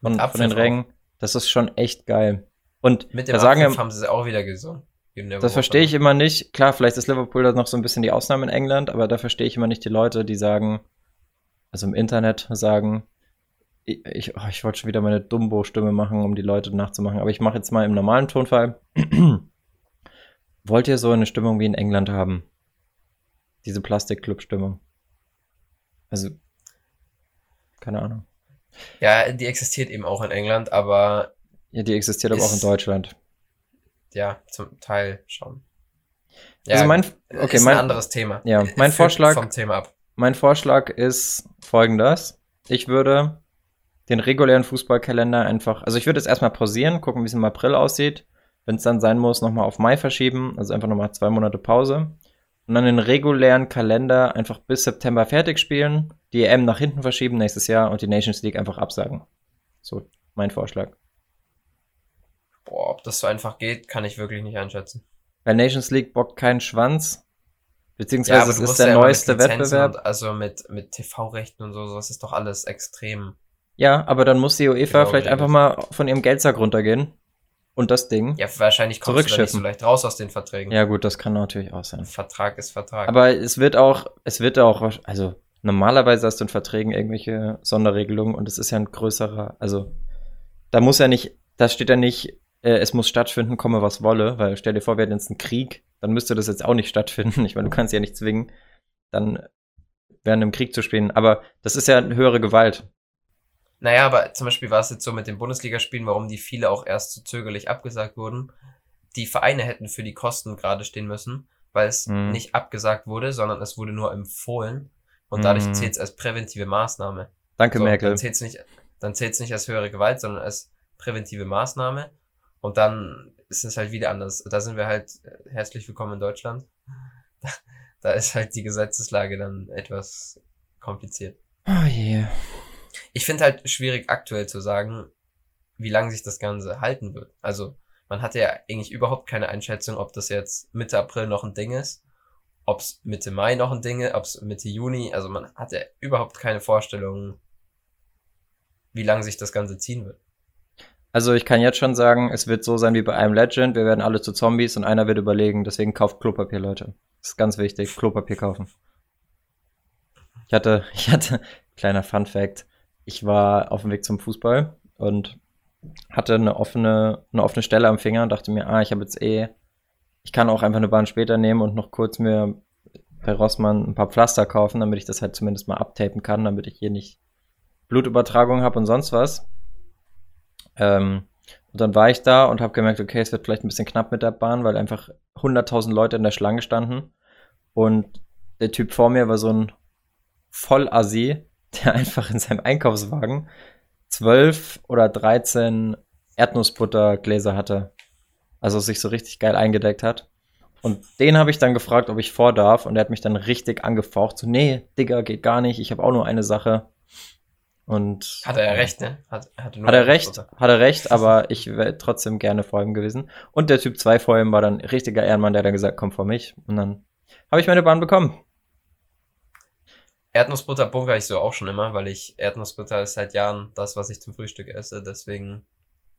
von, von den Rängen. Das ist schon echt geil. Und mit dem da sagen, haben sie es auch wieder gesungen. Das verstehe ich immer nicht. Klar, vielleicht ist Liverpool da noch so ein bisschen die Ausnahme in England, aber da verstehe ich immer nicht die Leute, die sagen, also im Internet sagen, ich, ich, oh, ich wollte schon wieder meine Dumbo-Stimme machen, um die Leute nachzumachen, aber ich mache jetzt mal im normalen Tonfall. Wollt ihr so eine Stimmung wie in England haben? Diese Plastik-Club-Stimmung. Also, keine Ahnung. Ja, die existiert eben auch in England, aber. Ja, die existiert aber auch in Deutschland. Ja, zum Teil schon. Ja, also mein, okay, ist mein, ein anderes Thema. Ja, mein Vorschlag. Vom Thema ab. Mein Vorschlag ist folgendes. Ich würde den regulären Fußballkalender einfach, also ich würde es erstmal pausieren, gucken, wie es im April aussieht. Wenn es dann sein muss, nochmal auf Mai verschieben, also einfach nochmal zwei Monate Pause. Und dann den regulären Kalender einfach bis September fertig spielen, die EM nach hinten verschieben nächstes Jahr und die Nations League einfach absagen. So, mein Vorschlag. Boah, ob das so einfach geht, kann ich wirklich nicht einschätzen. Weil Nations League bockt keinen Schwanz Beziehungsweise ja, es ist der ja neueste Wettbewerb. Und, also mit, mit TV-Rechten und so, sowas ist doch alles extrem. Ja, aber dann muss die UEFA genau vielleicht einfach mal von ihrem Geldsack runtergehen und das Ding. Ja, wahrscheinlich kommst du da nicht so leicht raus aus den Verträgen. Ja, gut, das kann natürlich auch sein. Vertrag ist Vertrag. Aber es wird auch, es wird auch, also normalerweise hast du in Verträgen irgendwelche Sonderregelungen und es ist ja ein größerer, also da muss ja nicht, da steht ja nicht, äh, es muss stattfinden, komme was wolle, weil stell dir vor, wir hätten jetzt einen Krieg, dann müsste das jetzt auch nicht stattfinden. Ich meine, du kannst ja nicht zwingen, dann während einem Krieg zu spielen. Aber das ist ja eine höhere Gewalt. Naja, aber zum Beispiel war es jetzt so mit den Bundesligaspielen, warum die viele auch erst so zögerlich abgesagt wurden. Die Vereine hätten für die Kosten gerade stehen müssen, weil es mhm. nicht abgesagt wurde, sondern es wurde nur empfohlen. Und dadurch mhm. zählt es als präventive Maßnahme. Danke, so, Merkel. Dann zählt es nicht, dann zählt nicht als höhere Gewalt, sondern als präventive Maßnahme. Und dann ist es halt wieder anders. Da sind wir halt äh, herzlich willkommen in Deutschland. Da ist halt die Gesetzeslage dann etwas kompliziert. Oh je. Yeah. Ich finde halt schwierig aktuell zu sagen, wie lange sich das Ganze halten wird. Also man hatte ja eigentlich überhaupt keine Einschätzung, ob das jetzt Mitte April noch ein Ding ist, ob es Mitte Mai noch ein Ding ist, ob es Mitte Juni, also man hatte überhaupt keine Vorstellung, wie lange sich das Ganze ziehen wird. Also ich kann jetzt schon sagen, es wird so sein wie bei einem Legend. Wir werden alle zu Zombies und einer wird überlegen. Deswegen kauft Klopapier, Leute. Das ist ganz wichtig. Klopapier kaufen. Ich hatte, ich hatte, kleiner Fun Fact. Ich war auf dem Weg zum Fußball und hatte eine offene, eine offene Stelle am Finger und dachte mir, ah, ich habe jetzt eh, ich kann auch einfach eine Bahn später nehmen und noch kurz mir bei Rossmann ein paar Pflaster kaufen, damit ich das halt zumindest mal abtapen kann, damit ich hier nicht Blutübertragung habe und sonst was. Ähm, und dann war ich da und habe gemerkt, okay, es wird vielleicht ein bisschen knapp mit der Bahn, weil einfach 100.000 Leute in der Schlange standen. Und der Typ vor mir war so ein Vollassi, der einfach in seinem Einkaufswagen 12 oder 13 Erdnussbuttergläser hatte. Also sich so richtig geil eingedeckt hat. Und den habe ich dann gefragt, ob ich vor darf. Und er hat mich dann richtig angefaucht. So, nee, Digga, geht gar nicht. Ich habe auch nur eine Sache. Und hat er recht, ne? Hat, hat, hat er recht, hat er recht, aber ich wäre trotzdem gerne vor ihm gewesen. Und der Typ 2 vor ihm war dann richtiger Ehrenmann, der dann gesagt, komm vor mich. Und dann habe ich meine Bahn bekommen. Erdnussbutter bunkere ich so auch schon immer, weil ich Erdnussbutter ist seit Jahren das, was ich zum Frühstück esse. Deswegen,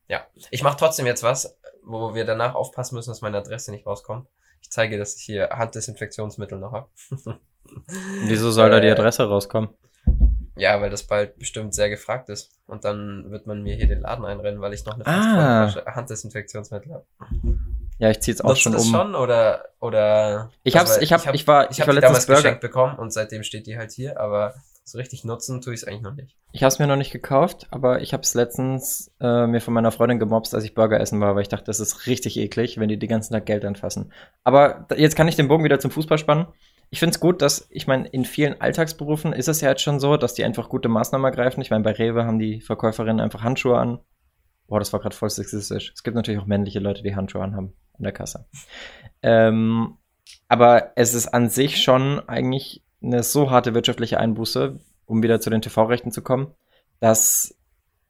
ja. Ich mache trotzdem jetzt was, wo wir danach aufpassen müssen, dass meine Adresse nicht rauskommt. Ich zeige, dass ich hier Handdesinfektionsmittel noch habe. Wieso soll da die äh, Adresse rauskommen? Ja, weil das bald bestimmt sehr gefragt ist. Und dann wird man mir hier den Laden einrennen, weil ich noch eine ah. Handdesinfektionsmittel habe. Ja, ich zieh's auch Nutzt schon das um. schon oder oder Ich hab's, ich hab, ich war, ich, ich hab die damals Burger. geschenkt bekommen und seitdem steht die halt hier, aber so richtig nutzen tue ich es eigentlich noch nicht. Ich hab's mir noch nicht gekauft, aber ich hab's letztens äh, mir von meiner Freundin gemobst, als ich Burger essen war, weil ich dachte, das ist richtig eklig, wenn die den ganzen Tag Geld anfassen. Aber jetzt kann ich den Bogen wieder zum Fußball spannen. Ich finde es gut, dass, ich meine, in vielen Alltagsberufen ist es ja jetzt schon so, dass die einfach gute Maßnahmen ergreifen. Ich meine, bei Rewe haben die Verkäuferinnen einfach Handschuhe an Boah, das war gerade voll sexistisch. Es gibt natürlich auch männliche Leute, die Handschuhe anhaben an der Kasse. Ähm, aber es ist an sich schon eigentlich eine so harte wirtschaftliche Einbuße, um wieder zu den TV-Rechten zu kommen, dass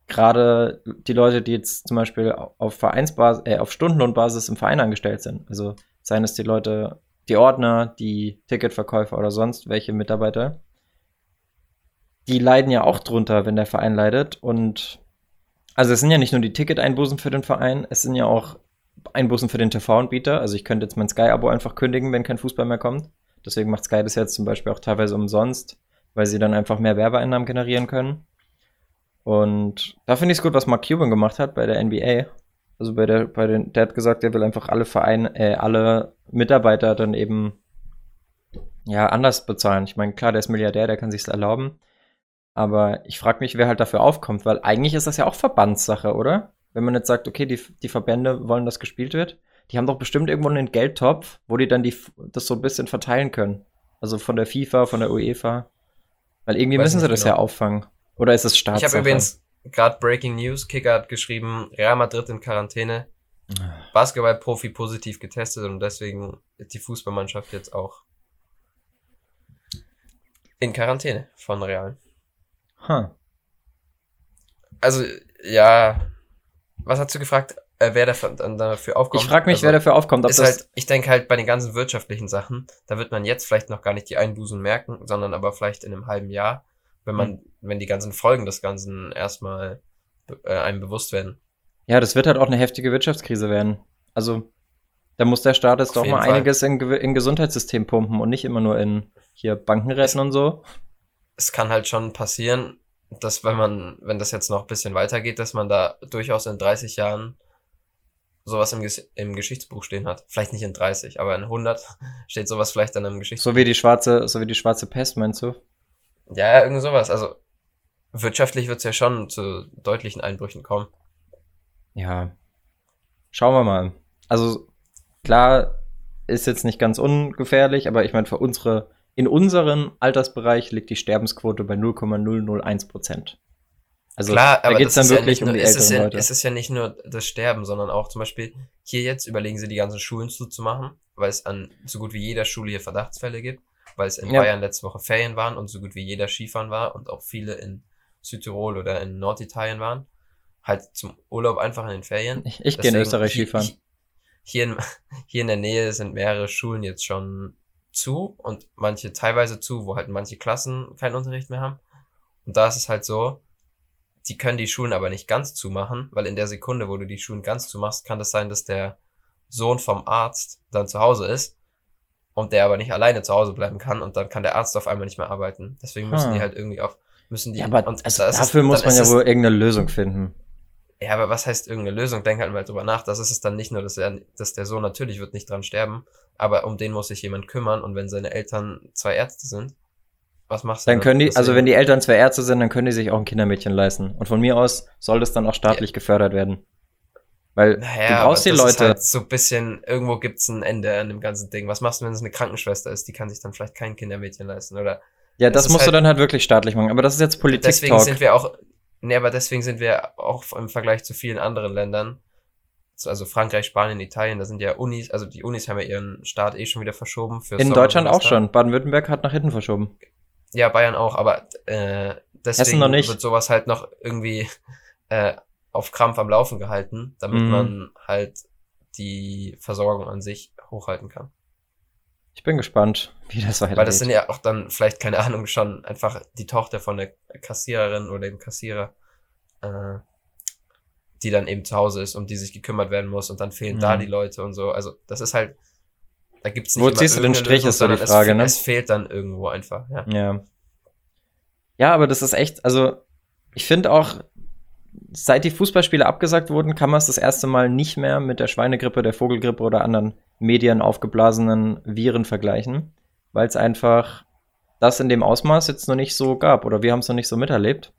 gerade die Leute, die jetzt zum Beispiel auf Vereinsbasis, äh, auf Stundenlohnbasis im Verein angestellt sind, also seien es die Leute, die Ordner, die Ticketverkäufer oder sonst welche Mitarbeiter, die leiden ja auch drunter, wenn der Verein leidet und also es sind ja nicht nur die Ticket-Einbußen für den Verein, es sind ja auch Einbußen für den TV-Anbieter. Also ich könnte jetzt mein Sky-Abo einfach kündigen, wenn kein Fußball mehr kommt. Deswegen macht Sky das jetzt zum Beispiel auch teilweise umsonst, weil sie dann einfach mehr Werbeeinnahmen generieren können. Und da finde ich es gut, was Mark Cuban gemacht hat bei der NBA. Also bei der, bei den, der hat gesagt, er will einfach alle Vereine, äh, alle Mitarbeiter dann eben ja anders bezahlen. Ich meine, klar, der ist Milliardär, der kann sich's erlauben. Aber ich frage mich, wer halt dafür aufkommt, weil eigentlich ist das ja auch Verbandssache, oder? Wenn man jetzt sagt, okay, die, die Verbände wollen, dass gespielt wird, die haben doch bestimmt irgendwo einen Geldtopf, wo die dann die, das so ein bisschen verteilen können. Also von der FIFA, von der UEFA. Weil irgendwie müssen sie das genau. ja auffangen. Oder ist es Staatssache? Ich habe übrigens gerade Breaking News, Kicker hat geschrieben, Real Madrid in Quarantäne. Basketballprofi positiv getestet und deswegen die Fußballmannschaft jetzt auch in Quarantäne von Real. Huh. Also, ja. Was hast du gefragt? Äh, wer dafür, dafür aufkommt? Ich frage mich, also, wer dafür aufkommt. Ist halt, ich denke halt bei den ganzen wirtschaftlichen Sachen, da wird man jetzt vielleicht noch gar nicht die Einbußen merken, sondern aber vielleicht in einem halben Jahr, wenn man, hm. wenn die ganzen Folgen des Ganzen erstmal äh, einem bewusst werden. Ja, das wird halt auch eine heftige Wirtschaftskrise werden. Also, da muss der Staat jetzt doch mal Fall. einiges in, in Gesundheitssystem pumpen und nicht immer nur in hier Banken retten und so es kann halt schon passieren, dass wenn man, wenn das jetzt noch ein bisschen weitergeht, dass man da durchaus in 30 Jahren sowas im, im Geschichtsbuch stehen hat. Vielleicht nicht in 30, aber in 100 steht sowas vielleicht dann im Geschichtsbuch. So wie die schwarze, so wie die schwarze Pest, meinst du? Ja, irgend sowas. Also wirtschaftlich wird es ja schon zu deutlichen Einbrüchen kommen. Ja. Schauen wir mal. Also klar, ist jetzt nicht ganz ungefährlich, aber ich meine, für unsere in unserem Altersbereich liegt die Sterbensquote bei 0,001 Prozent. Also Klar, da geht es dann wirklich ja um die älteren ja, Leute. Es ist ja nicht nur das Sterben, sondern auch zum Beispiel hier jetzt überlegen sie die ganzen Schulen zuzumachen, weil es an so gut wie jeder Schule hier Verdachtsfälle gibt, weil es in ja. Bayern letzte Woche Ferien waren und so gut wie jeder Skifahren war und auch viele in Südtirol oder in Norditalien waren. Halt zum Urlaub einfach in den Ferien. Ich, ich gehe in Österreich Skifahren. Hier in, hier in der Nähe sind mehrere Schulen jetzt schon zu und manche teilweise zu, wo halt manche Klassen keinen Unterricht mehr haben. Und da ist es halt so, die können die Schulen aber nicht ganz zumachen, weil in der Sekunde, wo du die Schulen ganz zumachst, kann das sein, dass der Sohn vom Arzt dann zu Hause ist und der aber nicht alleine zu Hause bleiben kann und dann kann der Arzt auf einmal nicht mehr arbeiten. Deswegen müssen hm. die halt irgendwie auf, müssen die. Ja, aber und also dafür es, muss man ja wohl irgendeine Lösung finden. Ja, aber was heißt irgendeine Lösung? Denk halt mal drüber nach. Das ist es dann nicht nur, dass er, dass der Sohn natürlich wird nicht dran sterben, aber um den muss sich jemand kümmern und wenn seine Eltern zwei Ärzte sind, was machst du? Dann können die, also wenn die Eltern zwei Ärzte sind, dann können die sich auch ein Kindermädchen leisten. Und von mir aus soll das dann auch staatlich ja. gefördert werden. Weil naja, du brauchst die Leute. Halt so ein bisschen, irgendwo gibt's ein Ende an dem ganzen Ding. Was machst du, wenn es eine Krankenschwester ist? Die kann sich dann vielleicht kein Kindermädchen leisten, oder? Ja, das musst halt, du dann halt wirklich staatlich machen. Aber das ist jetzt Politik. Deswegen sind wir auch, Nee, aber deswegen sind wir auch im Vergleich zu vielen anderen Ländern, also Frankreich, Spanien, Italien, da sind ja Unis, also die Unis haben ja ihren Start eh schon wieder verschoben. Für In Deutschland auch schon. Baden-Württemberg hat nach hinten verschoben. Ja, Bayern auch, aber äh, deswegen wird sowas halt noch irgendwie äh, auf Krampf am Laufen gehalten, damit mhm. man halt die Versorgung an sich hochhalten kann. Ich bin gespannt, wie das weitergeht. Weil das sind ja auch dann vielleicht, keine Ahnung, schon einfach die Tochter von der Kassiererin oder dem Kassierer, äh, die dann eben zu Hause ist, um die sich gekümmert werden muss und dann fehlen mhm. da die Leute und so. Also das ist halt, da gibt's nicht Wo ziehst du den Strich, Lösung, ist so die Frage, es, ne? Es fehlt dann irgendwo einfach, ja. Ja. Ja, aber das ist echt, also ich finde auch, seit die Fußballspiele abgesagt wurden, kann man es das erste Mal nicht mehr mit der Schweinegrippe, der Vogelgrippe oder anderen Medien aufgeblasenen Viren vergleichen, weil es einfach das in dem Ausmaß jetzt noch nicht so gab oder wir haben es noch nicht so miterlebt.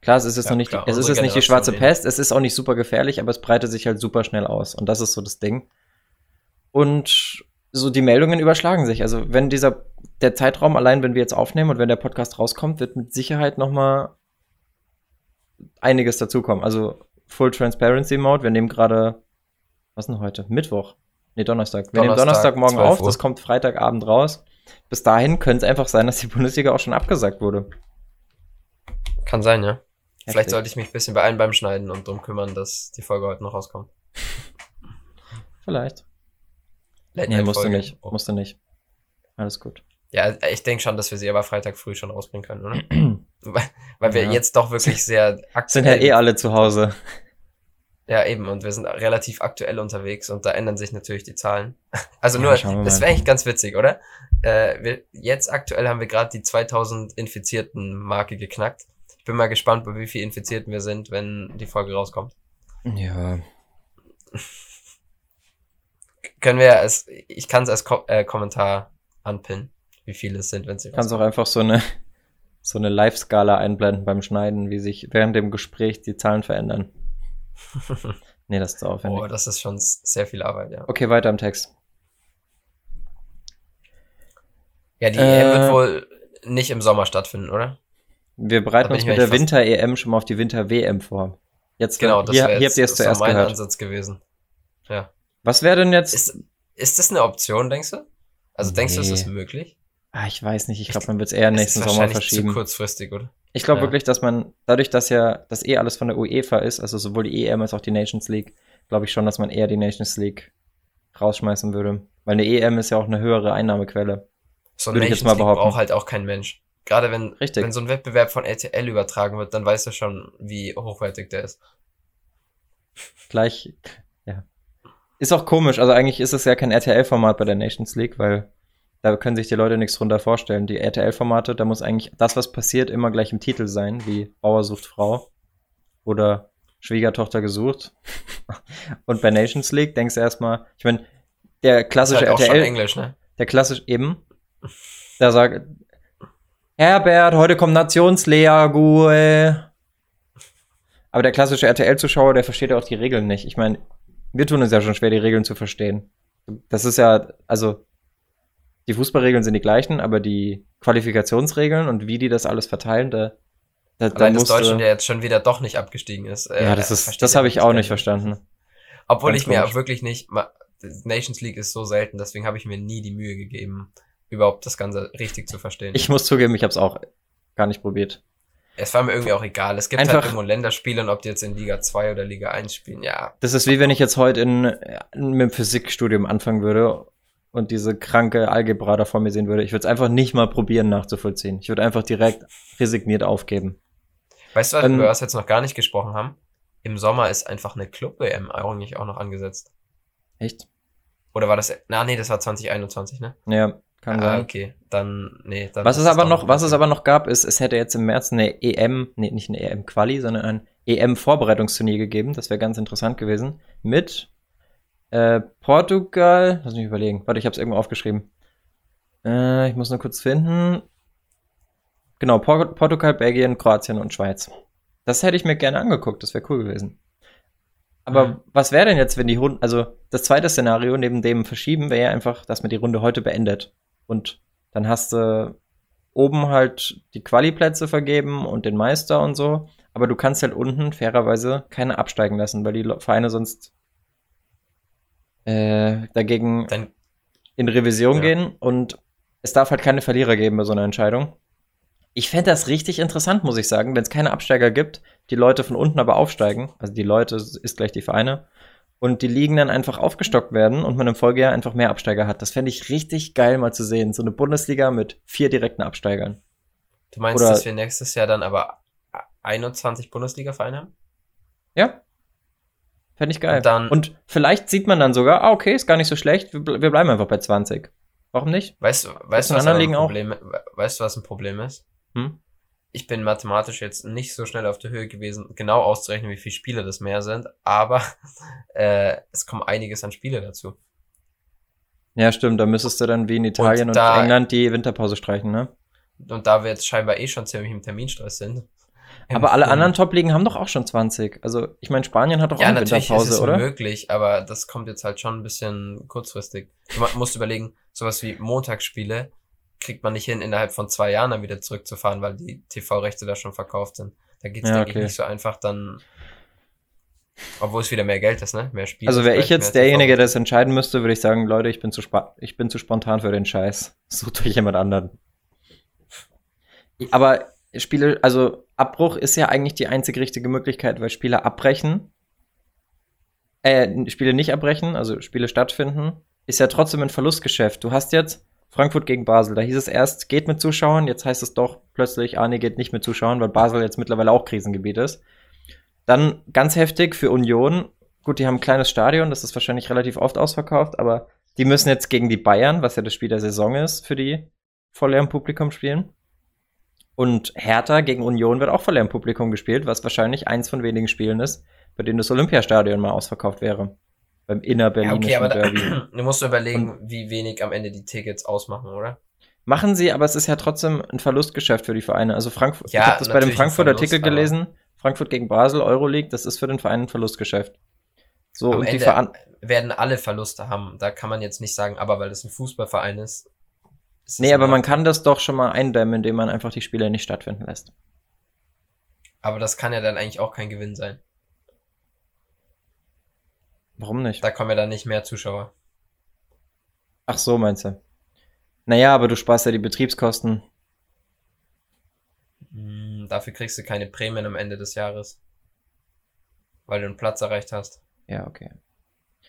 Klar, es ist jetzt ja, noch nicht, klar, es ist jetzt nicht die schwarze Pest, es ist auch nicht super gefährlich, aber es breitet sich halt super schnell aus und das ist so das Ding. Und so die Meldungen überschlagen sich. Also wenn dieser der Zeitraum allein, wenn wir jetzt aufnehmen und wenn der Podcast rauskommt, wird mit Sicherheit noch mal einiges dazukommen. Also Full Transparency Mode. Wir nehmen gerade was denn heute? Mittwoch. Nee, Donnerstag. Wir Donnerstag, nehmen Donnerstagmorgen auf. Das kommt Freitagabend raus. Bis dahin könnte es einfach sein, dass die Bundesliga auch schon abgesagt wurde. Kann sein, ja. Heftig. Vielleicht sollte ich mich ein bisschen beeilen beim Schneiden und darum kümmern, dass die Folge heute noch rauskommt. Vielleicht. Late nee, musst du nicht. Musst du nicht. Alles gut. Ja, ich denke schon, dass wir sie aber Freitag früh schon rausbringen können, oder? weil, wir jetzt doch wirklich sehr aktuell... Sind ja eh alle zu Hause. Ja, eben. Und wir sind relativ aktuell unterwegs und da ändern sich natürlich die Zahlen. Also nur, ja, das wäre eigentlich ganz witzig, oder? Äh, wir, jetzt aktuell haben wir gerade die 2000 Infizierten Marke geknackt. Ich bin mal gespannt, bei wie viel Infizierten wir sind, wenn die Folge rauskommt. Ja. Können wir als, ich kann es als Ko äh, Kommentar anpinnen, wie viele es sind, wenn sie Kannst auch einfach so eine, so eine Live-Skala einblenden beim Schneiden, wie sich während dem Gespräch die Zahlen verändern. nee, das ist zu aufwendig. Oh, das ist schon sehr viel Arbeit, ja. Okay, weiter im Text. Ja, die äh, EM wird wohl nicht im Sommer stattfinden, oder? Wir bereiten uns mit der Winter-EM schon mal auf die Winter-WM vor. Jetzt genau, das hier, hier habt ihr es zuerst mein gehört. Ansatz gewesen. Ja. Was wäre denn jetzt? Ist, ist das eine Option, denkst du? Also nee. denkst du, ist das möglich? Ah, ich weiß nicht. Ich glaube, man wird es eher nächsten Sommer verschieben. Zu kurzfristig, oder? Ich glaube ja. wirklich, dass man dadurch, dass ja das eh alles von der UEFA ist, also sowohl die EM als auch die Nations League, glaube ich schon, dass man eher die Nations League rausschmeißen würde, weil eine EM ist ja auch eine höhere Einnahmequelle. So ein Nations League braucht halt auch kein Mensch. Gerade wenn, Richtig. wenn so ein Wettbewerb von RTL übertragen wird, dann weißt du schon, wie hochwertig der ist. Gleich, ja. Ist auch komisch, also eigentlich ist es ja kein RTL-Format bei der Nations League, weil da können sich die Leute nichts drunter vorstellen. Die RTL-Formate, da muss eigentlich das, was passiert, immer gleich im Titel sein, wie Bauer sucht Frau oder Schwiegertochter gesucht. Und bei Nations League denkst du erstmal, ich meine, der klassische halt RTL. Englisch, ne? Der klassische eben. Da sagt, Herbert, heute kommt Nationslea, Gue. Aber der klassische RTL-Zuschauer, der versteht ja auch die Regeln nicht. Ich meine, wir tun es ja schon schwer, die Regeln zu verstehen. Das ist ja, also, die Fußballregeln sind die gleichen, aber die Qualifikationsregeln und wie die das alles verteilen, da, da, da Allein, dass Deutschland ja jetzt schon wieder doch nicht abgestiegen ist. Äh, ja, das ist, das habe ich auch nicht verstanden. Obwohl Ganz ich mir auch wirklich nicht, Nations League ist so selten, deswegen habe ich mir nie die Mühe gegeben, überhaupt das Ganze richtig zu verstehen. Ich muss zugeben, ich habe es auch gar nicht probiert. Es war mir irgendwie auch egal. Es gibt halt Einfach, halt irgendwo Länderspiele und ob die jetzt in Liga 2 oder Liga 1 spielen, ja. Das ist wie wenn ich jetzt heute in, in mit dem Physikstudium anfangen würde und diese kranke Algebra da vor mir sehen würde. Ich würde es einfach nicht mal probieren nachzuvollziehen. Ich würde einfach direkt resigniert aufgeben. Weißt du, was, ähm, über was wir jetzt noch gar nicht gesprochen haben? Im Sommer ist einfach eine Club-WM eigentlich auch noch angesetzt. Echt? Oder war das, na nee, das war 2021, ne? Ja. Kann ah, sein. okay. Dann, nee. Dann was es aber noch, was es aber noch gab, ist, es hätte jetzt im März eine EM, nee, nicht eine EM-Quali, sondern ein EM-Vorbereitungsturnier gegeben. Das wäre ganz interessant gewesen. Mit äh, Portugal, lass mich überlegen. Warte, ich habe es irgendwo aufgeschrieben. Äh, ich muss nur kurz finden. Genau, Por Portugal, Belgien, Kroatien und Schweiz. Das hätte ich mir gerne angeguckt, das wäre cool gewesen. Aber mhm. was wäre denn jetzt, wenn die Runde, also das zweite Szenario neben dem Verschieben wäre ja einfach, dass man die Runde heute beendet. Und dann hast du oben halt die Quali-Plätze vergeben und den Meister und so. Aber du kannst halt unten fairerweise keine absteigen lassen, weil die Vereine sonst äh, dagegen dann, in Revision ja. gehen und es darf halt keine Verlierer geben bei so einer Entscheidung. Ich fände das richtig interessant, muss ich sagen, wenn es keine Absteiger gibt, die Leute von unten aber aufsteigen, also die Leute ist gleich die Vereine, und die Ligen dann einfach aufgestockt werden und man im Folgejahr einfach mehr Absteiger hat. Das fände ich richtig geil mal zu sehen. So eine Bundesliga mit vier direkten Absteigern. Du meinst, Oder, dass wir nächstes Jahr dann aber 21 Bundesliga-Vereine haben? Ja. Fände ich geil. Und, dann, und vielleicht sieht man dann sogar, ah, okay, ist gar nicht so schlecht, wir, wir bleiben einfach bei 20. Warum nicht? Weißt, weißt du, was ein Problem, weißt du, was ein Problem ist? Hm? ich bin mathematisch jetzt nicht so schnell auf der Höhe gewesen, genau auszurechnen, wie viele Spiele das mehr sind, aber äh, es kommen einiges an Spiele dazu. Ja, stimmt, da müsstest du dann wie in Italien und, und England die Winterpause streichen, ne? Und da wir jetzt scheinbar eh schon ziemlich im Terminstress sind. Aber alle anderen Top-Ligen haben doch auch schon 20. Also, ich meine, Spanien hat doch ja, auch eine Winterpause, ist es oder? Möglich, aber das kommt jetzt halt schon ein bisschen kurzfristig. Du musst überlegen, sowas wie Montagsspiele kriegt man nicht hin, innerhalb von zwei Jahren dann wieder zurückzufahren, weil die TV-Rechte da schon verkauft sind. Da geht's ja, denke okay. ich, nicht so einfach dann, obwohl es wieder mehr Geld ist, ne? Mehr Spiele. Also wäre ich jetzt derjenige, der das entscheiden müsste, würde ich sagen, Leute, ich bin zu ich bin zu spontan für den Scheiß. Sucht euch jemand anderen. Aber Spiele, also Abbruch ist ja eigentlich die einzig richtige Möglichkeit, weil Spiele abbrechen, äh, Spiele nicht abbrechen, also Spiele stattfinden, ist ja trotzdem ein Verlustgeschäft. Du hast jetzt Frankfurt gegen Basel. Da hieß es erst, geht mit Zuschauern, jetzt heißt es doch plötzlich, ah nee, geht nicht mit Zuschauern, weil Basel jetzt mittlerweile auch Krisengebiet ist. Dann ganz heftig für Union. Gut, die haben ein kleines Stadion, das ist wahrscheinlich relativ oft ausverkauft, aber die müssen jetzt gegen die Bayern, was ja das Spiel der Saison ist, für die vor leerem Publikum spielen. Und Hertha gegen Union wird auch vor leerem Publikum gespielt, was wahrscheinlich eins von wenigen Spielen ist, bei denen das Olympiastadion mal ausverkauft wäre beim innerberlinischen ja, okay, aber Derby. Da, du musst überlegen, Und wie wenig am Ende die Tickets ausmachen, oder? Machen sie, aber es ist ja trotzdem ein Verlustgeschäft für die Vereine. Also Frankfurt, ja, ich habe das bei dem Frankfurt-Artikel gelesen. Frankfurt gegen Basel, Euroleague, das ist für den Verein ein Verlustgeschäft. So, Am und Ende die Verein werden alle Verluste haben. Da kann man jetzt nicht sagen, aber weil das ein Fußballverein ist. Ist nee, aber man kann das doch schon mal eindämmen, indem man einfach die Spiele nicht stattfinden lässt. Aber das kann ja dann eigentlich auch kein Gewinn sein. Warum nicht? Da kommen ja dann nicht mehr Zuschauer. Ach so, meinst du? Naja, aber du sparst ja die Betriebskosten. Hm, dafür kriegst du keine Prämien am Ende des Jahres. Weil du einen Platz erreicht hast. Ja, okay.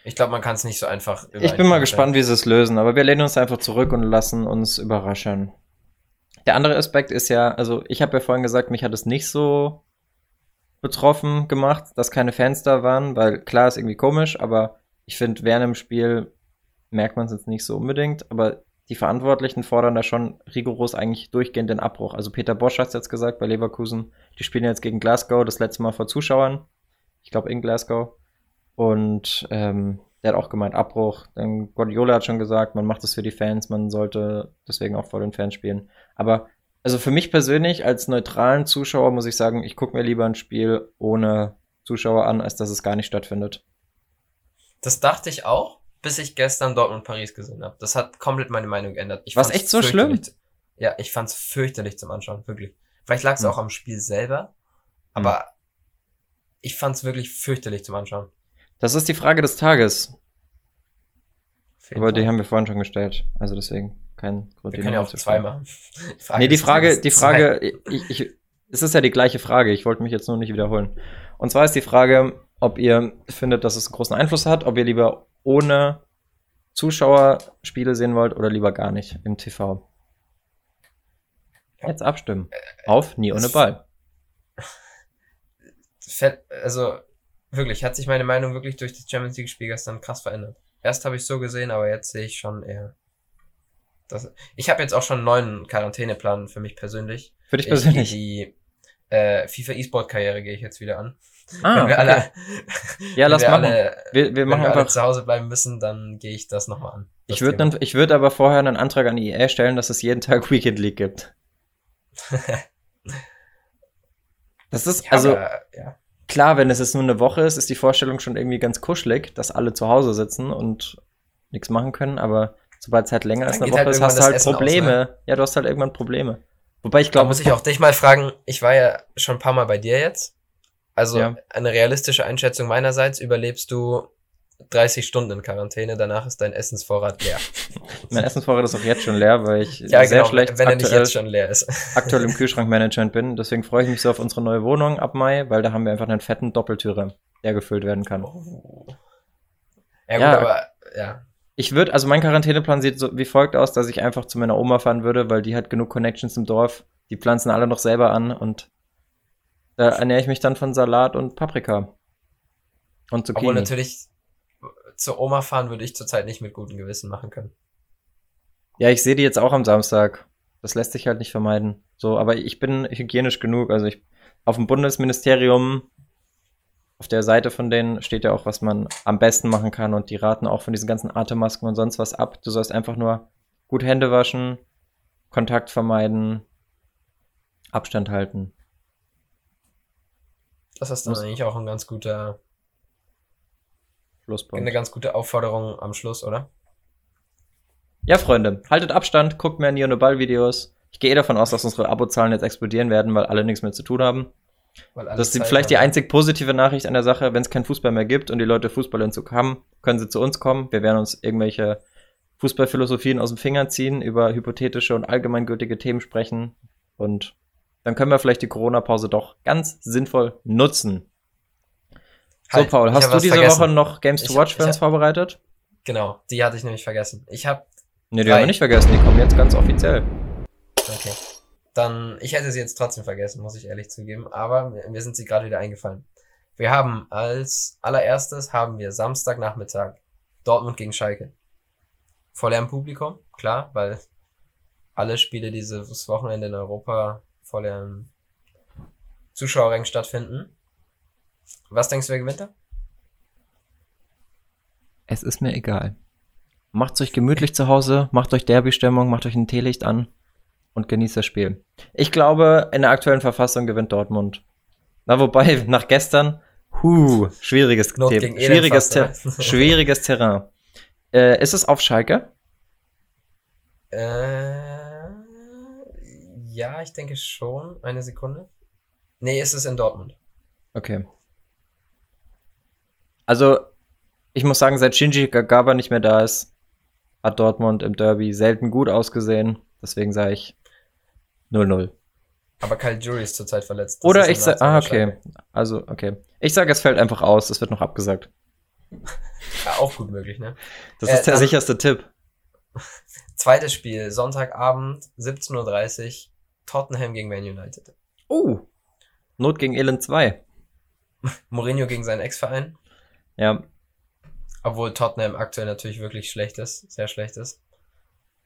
Ich glaube, man kann es nicht so einfach. Ich bin mal gespannt, wie sie es lösen, aber wir lehnen uns einfach zurück und lassen uns überraschen. Der andere Aspekt ist ja, also ich habe ja vorhin gesagt, mich hat es nicht so betroffen gemacht, dass keine Fans da waren, weil klar ist irgendwie komisch, aber ich finde, während dem Spiel merkt man es jetzt nicht so unbedingt, aber die Verantwortlichen fordern da schon rigoros eigentlich durchgehend den Abbruch. Also Peter Bosch hat es jetzt gesagt bei Leverkusen, die spielen jetzt gegen Glasgow, das letzte Mal vor Zuschauern. Ich glaube in Glasgow. Und ähm, der hat auch gemeint, Abbruch. Dann Guardiola hat schon gesagt, man macht das für die Fans, man sollte deswegen auch vor den Fans spielen. Aber also für mich persönlich als neutralen Zuschauer muss ich sagen, ich gucke mir lieber ein Spiel ohne Zuschauer an, als dass es gar nicht stattfindet. Das dachte ich auch, bis ich gestern Dortmund Paris gesehen habe. Das hat komplett meine Meinung geändert. Ich Was echt so schlimm? Ja, ich fand's fürchterlich zum Anschauen, wirklich. Vielleicht lag es hm. auch am Spiel selber, aber hm. ich fand's wirklich fürchterlich zum Anschauen. Das ist die Frage des Tages. Aber die haben wir vorhin schon gestellt, also deswegen kein Grund. Wir können ja auch zwei machen. Die Frage nee, die Frage, die Frage, ich, ich, es ist ja die gleiche Frage. Ich wollte mich jetzt nur nicht wiederholen. Und zwar ist die Frage, ob ihr findet, dass es einen großen Einfluss hat, ob ihr lieber ohne Zuschauer Spiele sehen wollt oder lieber gar nicht im TV. Jetzt abstimmen. Auf nie ohne Ball. Also wirklich, hat sich meine Meinung wirklich durch das Champions League Spiel gestern krass verändert. Erst habe ich so gesehen, aber jetzt sehe ich schon eher das, ich habe jetzt auch schon einen neuen Quarantäneplan für mich persönlich. Für dich persönlich? Ich, die äh, FIFA E-Sport-Karriere gehe ich jetzt wieder an. Ah, wenn wir okay. alle, ja, lass wir machen. Alle, wir, wir machen wir einfach alle zu Hause bleiben müssen, dann gehe ich das nochmal an. Das ich würde ich würde aber vorher einen Antrag an EA stellen, dass es jeden Tag Weekend League gibt. das ist ja, also aber, ja. Klar, wenn es jetzt nur eine Woche ist, ist die Vorstellung schon irgendwie ganz kuschelig, dass alle zu Hause sitzen und nichts machen können, aber Sobald es halt länger als eine Woche halt ist, hast du halt Essen Probleme. Aus, ne? Ja, du hast halt irgendwann Probleme. Wobei ich glaube. muss ich auch dich mal fragen, ich war ja schon ein paar Mal bei dir jetzt. Also ja. eine realistische Einschätzung meinerseits, überlebst du 30 Stunden in Quarantäne, danach ist dein Essensvorrat leer. mein Essensvorrat ist auch jetzt schon leer, weil ich ja, sehr genau, schlecht wenn er nicht jetzt schon leer ist. aktuell im Kühlschrankmanagement bin. Deswegen freue ich mich so auf unsere neue Wohnung ab Mai, weil da haben wir einfach einen fetten Doppeltüre, der gefüllt werden kann. Oh. Ja, gut, ja, aber ja. Ich würde, also mein Quarantäneplan sieht so wie folgt aus, dass ich einfach zu meiner Oma fahren würde, weil die hat genug Connections im Dorf. Die pflanzen alle noch selber an und da ernähre ich mich dann von Salat und Paprika. Und Zucchini. Obwohl natürlich zur Oma fahren würde ich zurzeit nicht mit gutem Gewissen machen können. Ja, ich sehe die jetzt auch am Samstag. Das lässt sich halt nicht vermeiden. So, aber ich bin hygienisch genug. Also ich auf dem Bundesministerium auf der Seite von denen steht ja auch, was man am besten machen kann und die raten auch von diesen ganzen Atemmasken und sonst was ab. Du sollst einfach nur gut Hände waschen, Kontakt vermeiden, Abstand halten. Das ist dann eigentlich auch ein ganz guter Schlusspunkt. Eine ganz gute Aufforderung am Schluss, oder? Ja, Freunde, haltet Abstand, guckt mehr Neo Ball Videos. Ich gehe eh davon aus, dass unsere Abozahlen jetzt explodieren werden, weil alle nichts mehr zu tun haben. Das ist vielleicht die einzig positive Nachricht an der Sache, wenn es keinen Fußball mehr gibt und die Leute Fußballentzug haben, können sie zu uns kommen. Wir werden uns irgendwelche Fußballphilosophien aus dem Finger ziehen, über hypothetische und allgemeingültige Themen sprechen und dann können wir vielleicht die Corona-Pause doch ganz sinnvoll nutzen. Halt, so, Paul, hast du diese vergessen. Woche noch Games to Watch für uns vorbereitet? Genau, die hatte ich nämlich vergessen. Ich habe. Nee, die haben wir nicht vergessen, die kommen jetzt ganz offiziell. Okay. Dann, ich hätte sie jetzt trotzdem vergessen, muss ich ehrlich zugeben, aber mir, sind sie gerade wieder eingefallen. Wir haben als allererstes haben wir Samstagnachmittag Dortmund gegen Schalke. Vor leerem Publikum, klar, weil alle Spiele dieses Wochenende in Europa vor leeren Zuschauerrängen stattfinden. Was denkst du, wer gewinnt da? Es ist mir egal. Macht's euch gemütlich zu Hause, macht euch Derby-Stimmung, macht euch ein Teelicht an und genießt das Spiel. Ich glaube, in der aktuellen Verfassung gewinnt Dortmund. Na, wobei, nach gestern, huh, schwieriges Thema. Schwieriges, Ter schwieriges Terrain. Äh, ist es auf Schalke? Äh, ja, ich denke schon. Eine Sekunde. Nee, ist es in Dortmund. Okay. Also, ich muss sagen, seit Shinji Kagawa nicht mehr da ist, hat Dortmund im Derby selten gut ausgesehen. Deswegen sage ich 0-0. Aber Kyle Jury ist zurzeit verletzt. Das Oder ich sage, ah, okay. Also, okay. Ich sage, es fällt einfach aus, es wird noch abgesagt. Ja, auch gut möglich, ne? Das äh, ist der sicherste Tipp. Zweites Spiel, Sonntagabend, 17.30 Uhr, Tottenham gegen Man United. Oh, Not gegen Elend 2. Mourinho gegen seinen Ex-Verein. Ja. Obwohl Tottenham aktuell natürlich wirklich schlecht ist, sehr schlecht ist.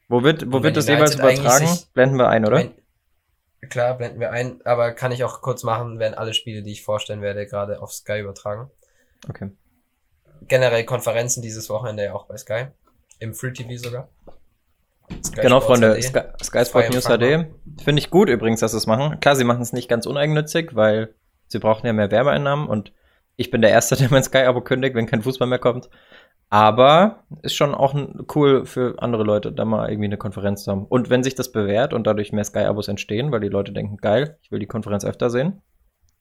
Wo wird, wo wird das jeweils übertragen? Blenden wir ein, oder? Wenn, klar, blenden wir ein, aber kann ich auch kurz machen, werden alle Spiele, die ich vorstellen werde, gerade auf Sky übertragen. Okay. Generell Konferenzen dieses Wochenende ja auch bei Sky. Im Free TV sogar. Sky genau, Sports Freunde, Sky, Sky Sport News HD. Finde ich gut übrigens, dass sie es machen. Klar, sie machen es nicht ganz uneigennützig, weil sie brauchen ja mehr Werbeeinnahmen und ich bin der Erste, der mein Sky-Abo kündigt, wenn kein Fußball mehr kommt. Aber ist schon auch cool für andere Leute, da mal irgendwie eine Konferenz zu haben. Und wenn sich das bewährt und dadurch mehr Sky-Abos entstehen, weil die Leute denken, geil, ich will die Konferenz öfter sehen,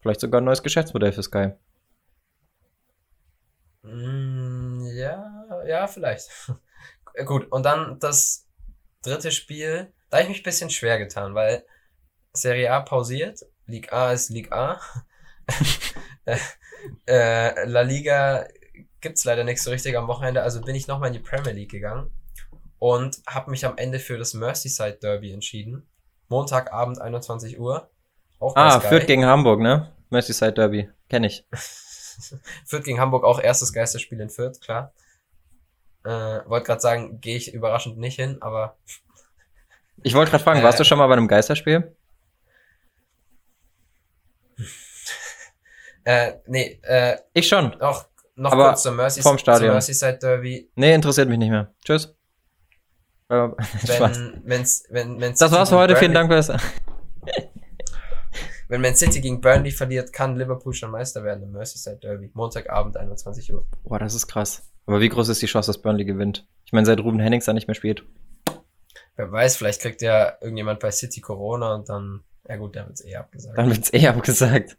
vielleicht sogar ein neues Geschäftsmodell für Sky. Mm, ja, ja, vielleicht. Gut, und dann das dritte Spiel, da habe ich mich ein bisschen schwer getan, weil Serie A pausiert, Ligue A ist Ligue A. Äh, äh, La Liga gibt's leider nichts so richtig am Wochenende, also bin ich nochmal in die Premier League gegangen und habe mich am Ende für das Merseyside Derby entschieden. Montagabend 21 Uhr. Auch ah, Fürth gegen Hamburg, ne? Merseyside Derby, kenne ich. Fürth gegen Hamburg auch erstes Geisterspiel in Fürth, klar. Äh, wollte gerade sagen, gehe ich überraschend nicht hin, aber. Ich wollte gerade fragen, äh, warst du schon mal bei einem Geisterspiel? Äh, nee, äh. Ich schon. Auch noch aber kurz zur, Mercy, vom Stadion. Merseyside Derby. Nee, interessiert mich nicht mehr. Tschüss. Äh, wenn, wenn's, wenn, wenn's das war's für heute. Vielen Dank fürs. wenn Man City gegen Burnley verliert, kann Liverpool schon Meister werden im Merseyside Derby. Montagabend, 21 Uhr. Boah, das ist krass. Aber wie groß ist die Chance, dass Burnley gewinnt? Ich meine, seit Ruben Hennings da nicht mehr spielt. Wer weiß, vielleicht kriegt ja irgendjemand bei City Corona und dann, ja gut, dann wird's eh abgesagt. Dann wird's eh abgesagt.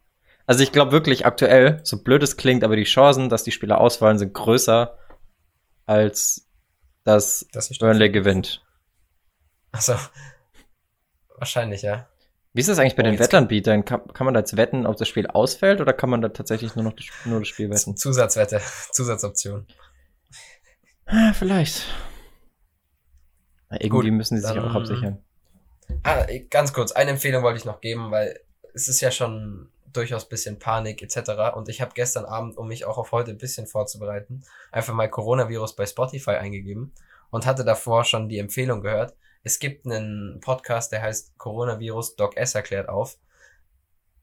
Also ich glaube wirklich aktuell, so blöd es klingt, aber die Chancen, dass die Spieler ausfallen, sind größer, als dass, dass Burnley gewinnt. Also wahrscheinlich, ja. Wie ist das eigentlich bei oh, den Wettanbietern? Kann, kann man da jetzt wetten, ob das Spiel ausfällt oder kann man da tatsächlich nur noch das, nur das Spiel wetten? Zusatzwette, Zusatzoption. Ah, vielleicht. Na, irgendwie Gut, müssen sie sich auch absichern. Ah, ganz kurz, eine Empfehlung wollte ich noch geben, weil es ist ja schon durchaus bisschen Panik etc. Und ich habe gestern Abend, um mich auch auf heute ein bisschen vorzubereiten, einfach mal Coronavirus bei Spotify eingegeben und hatte davor schon die Empfehlung gehört. es gibt einen Podcast, der heißt Coronavirus Doc S erklärt auf.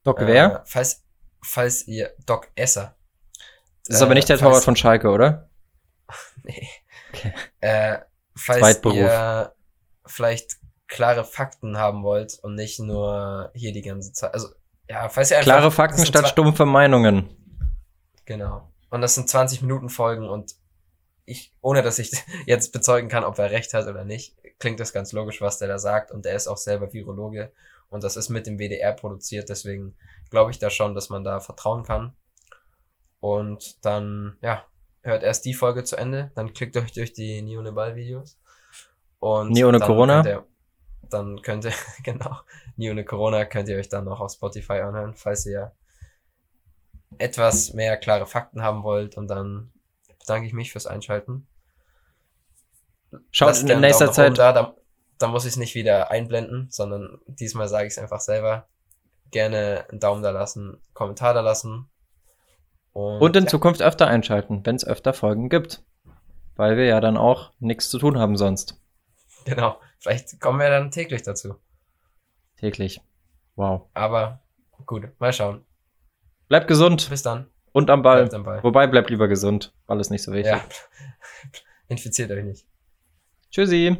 Doc äh, wer? Falls, falls ihr, Doc Esser. Das ist äh, aber nicht der Torwart von Schalke, oder? nee. Okay. Äh, falls ihr vielleicht klare Fakten haben wollt und nicht nur hier die ganze Zeit, also ja, falls ihr einfach, Klare Fakten statt stumpfe Meinungen. Genau. Und das sind 20 Minuten Folgen und ich, ohne dass ich jetzt bezeugen kann, ob er recht hat oder nicht, klingt das ganz logisch, was der da sagt. Und er ist auch selber Virologe und das ist mit dem WDR produziert. Deswegen glaube ich da schon, dass man da vertrauen kann. Und dann, ja, hört erst die Folge zu Ende, dann klickt euch durch die Nione Ball Videos. Und Nie ohne Corona? Ihr, dann könnt ihr, genau, Nie ohne Corona könnt ihr euch dann noch auf Spotify anhören, falls ihr etwas mehr klare Fakten haben wollt. Und dann bedanke ich mich fürs Einschalten. Schaut in nächster Zeit. Da, da, da muss ich es nicht wieder einblenden, sondern diesmal sage ich es einfach selber. Gerne einen Daumen da lassen, Kommentar da lassen. Und, und in ja. Zukunft öfter einschalten, wenn es öfter Folgen gibt. Weil wir ja dann auch nichts zu tun haben sonst. Genau. Vielleicht kommen wir dann täglich dazu. Täglich. Wow. Aber gut, mal schauen. Bleibt gesund. Bis dann. Und am Ball. Bleibt am Ball. Wobei, bleibt lieber gesund. Ball ist nicht so wichtig. Ja. Infiziert euch nicht. Tschüssi.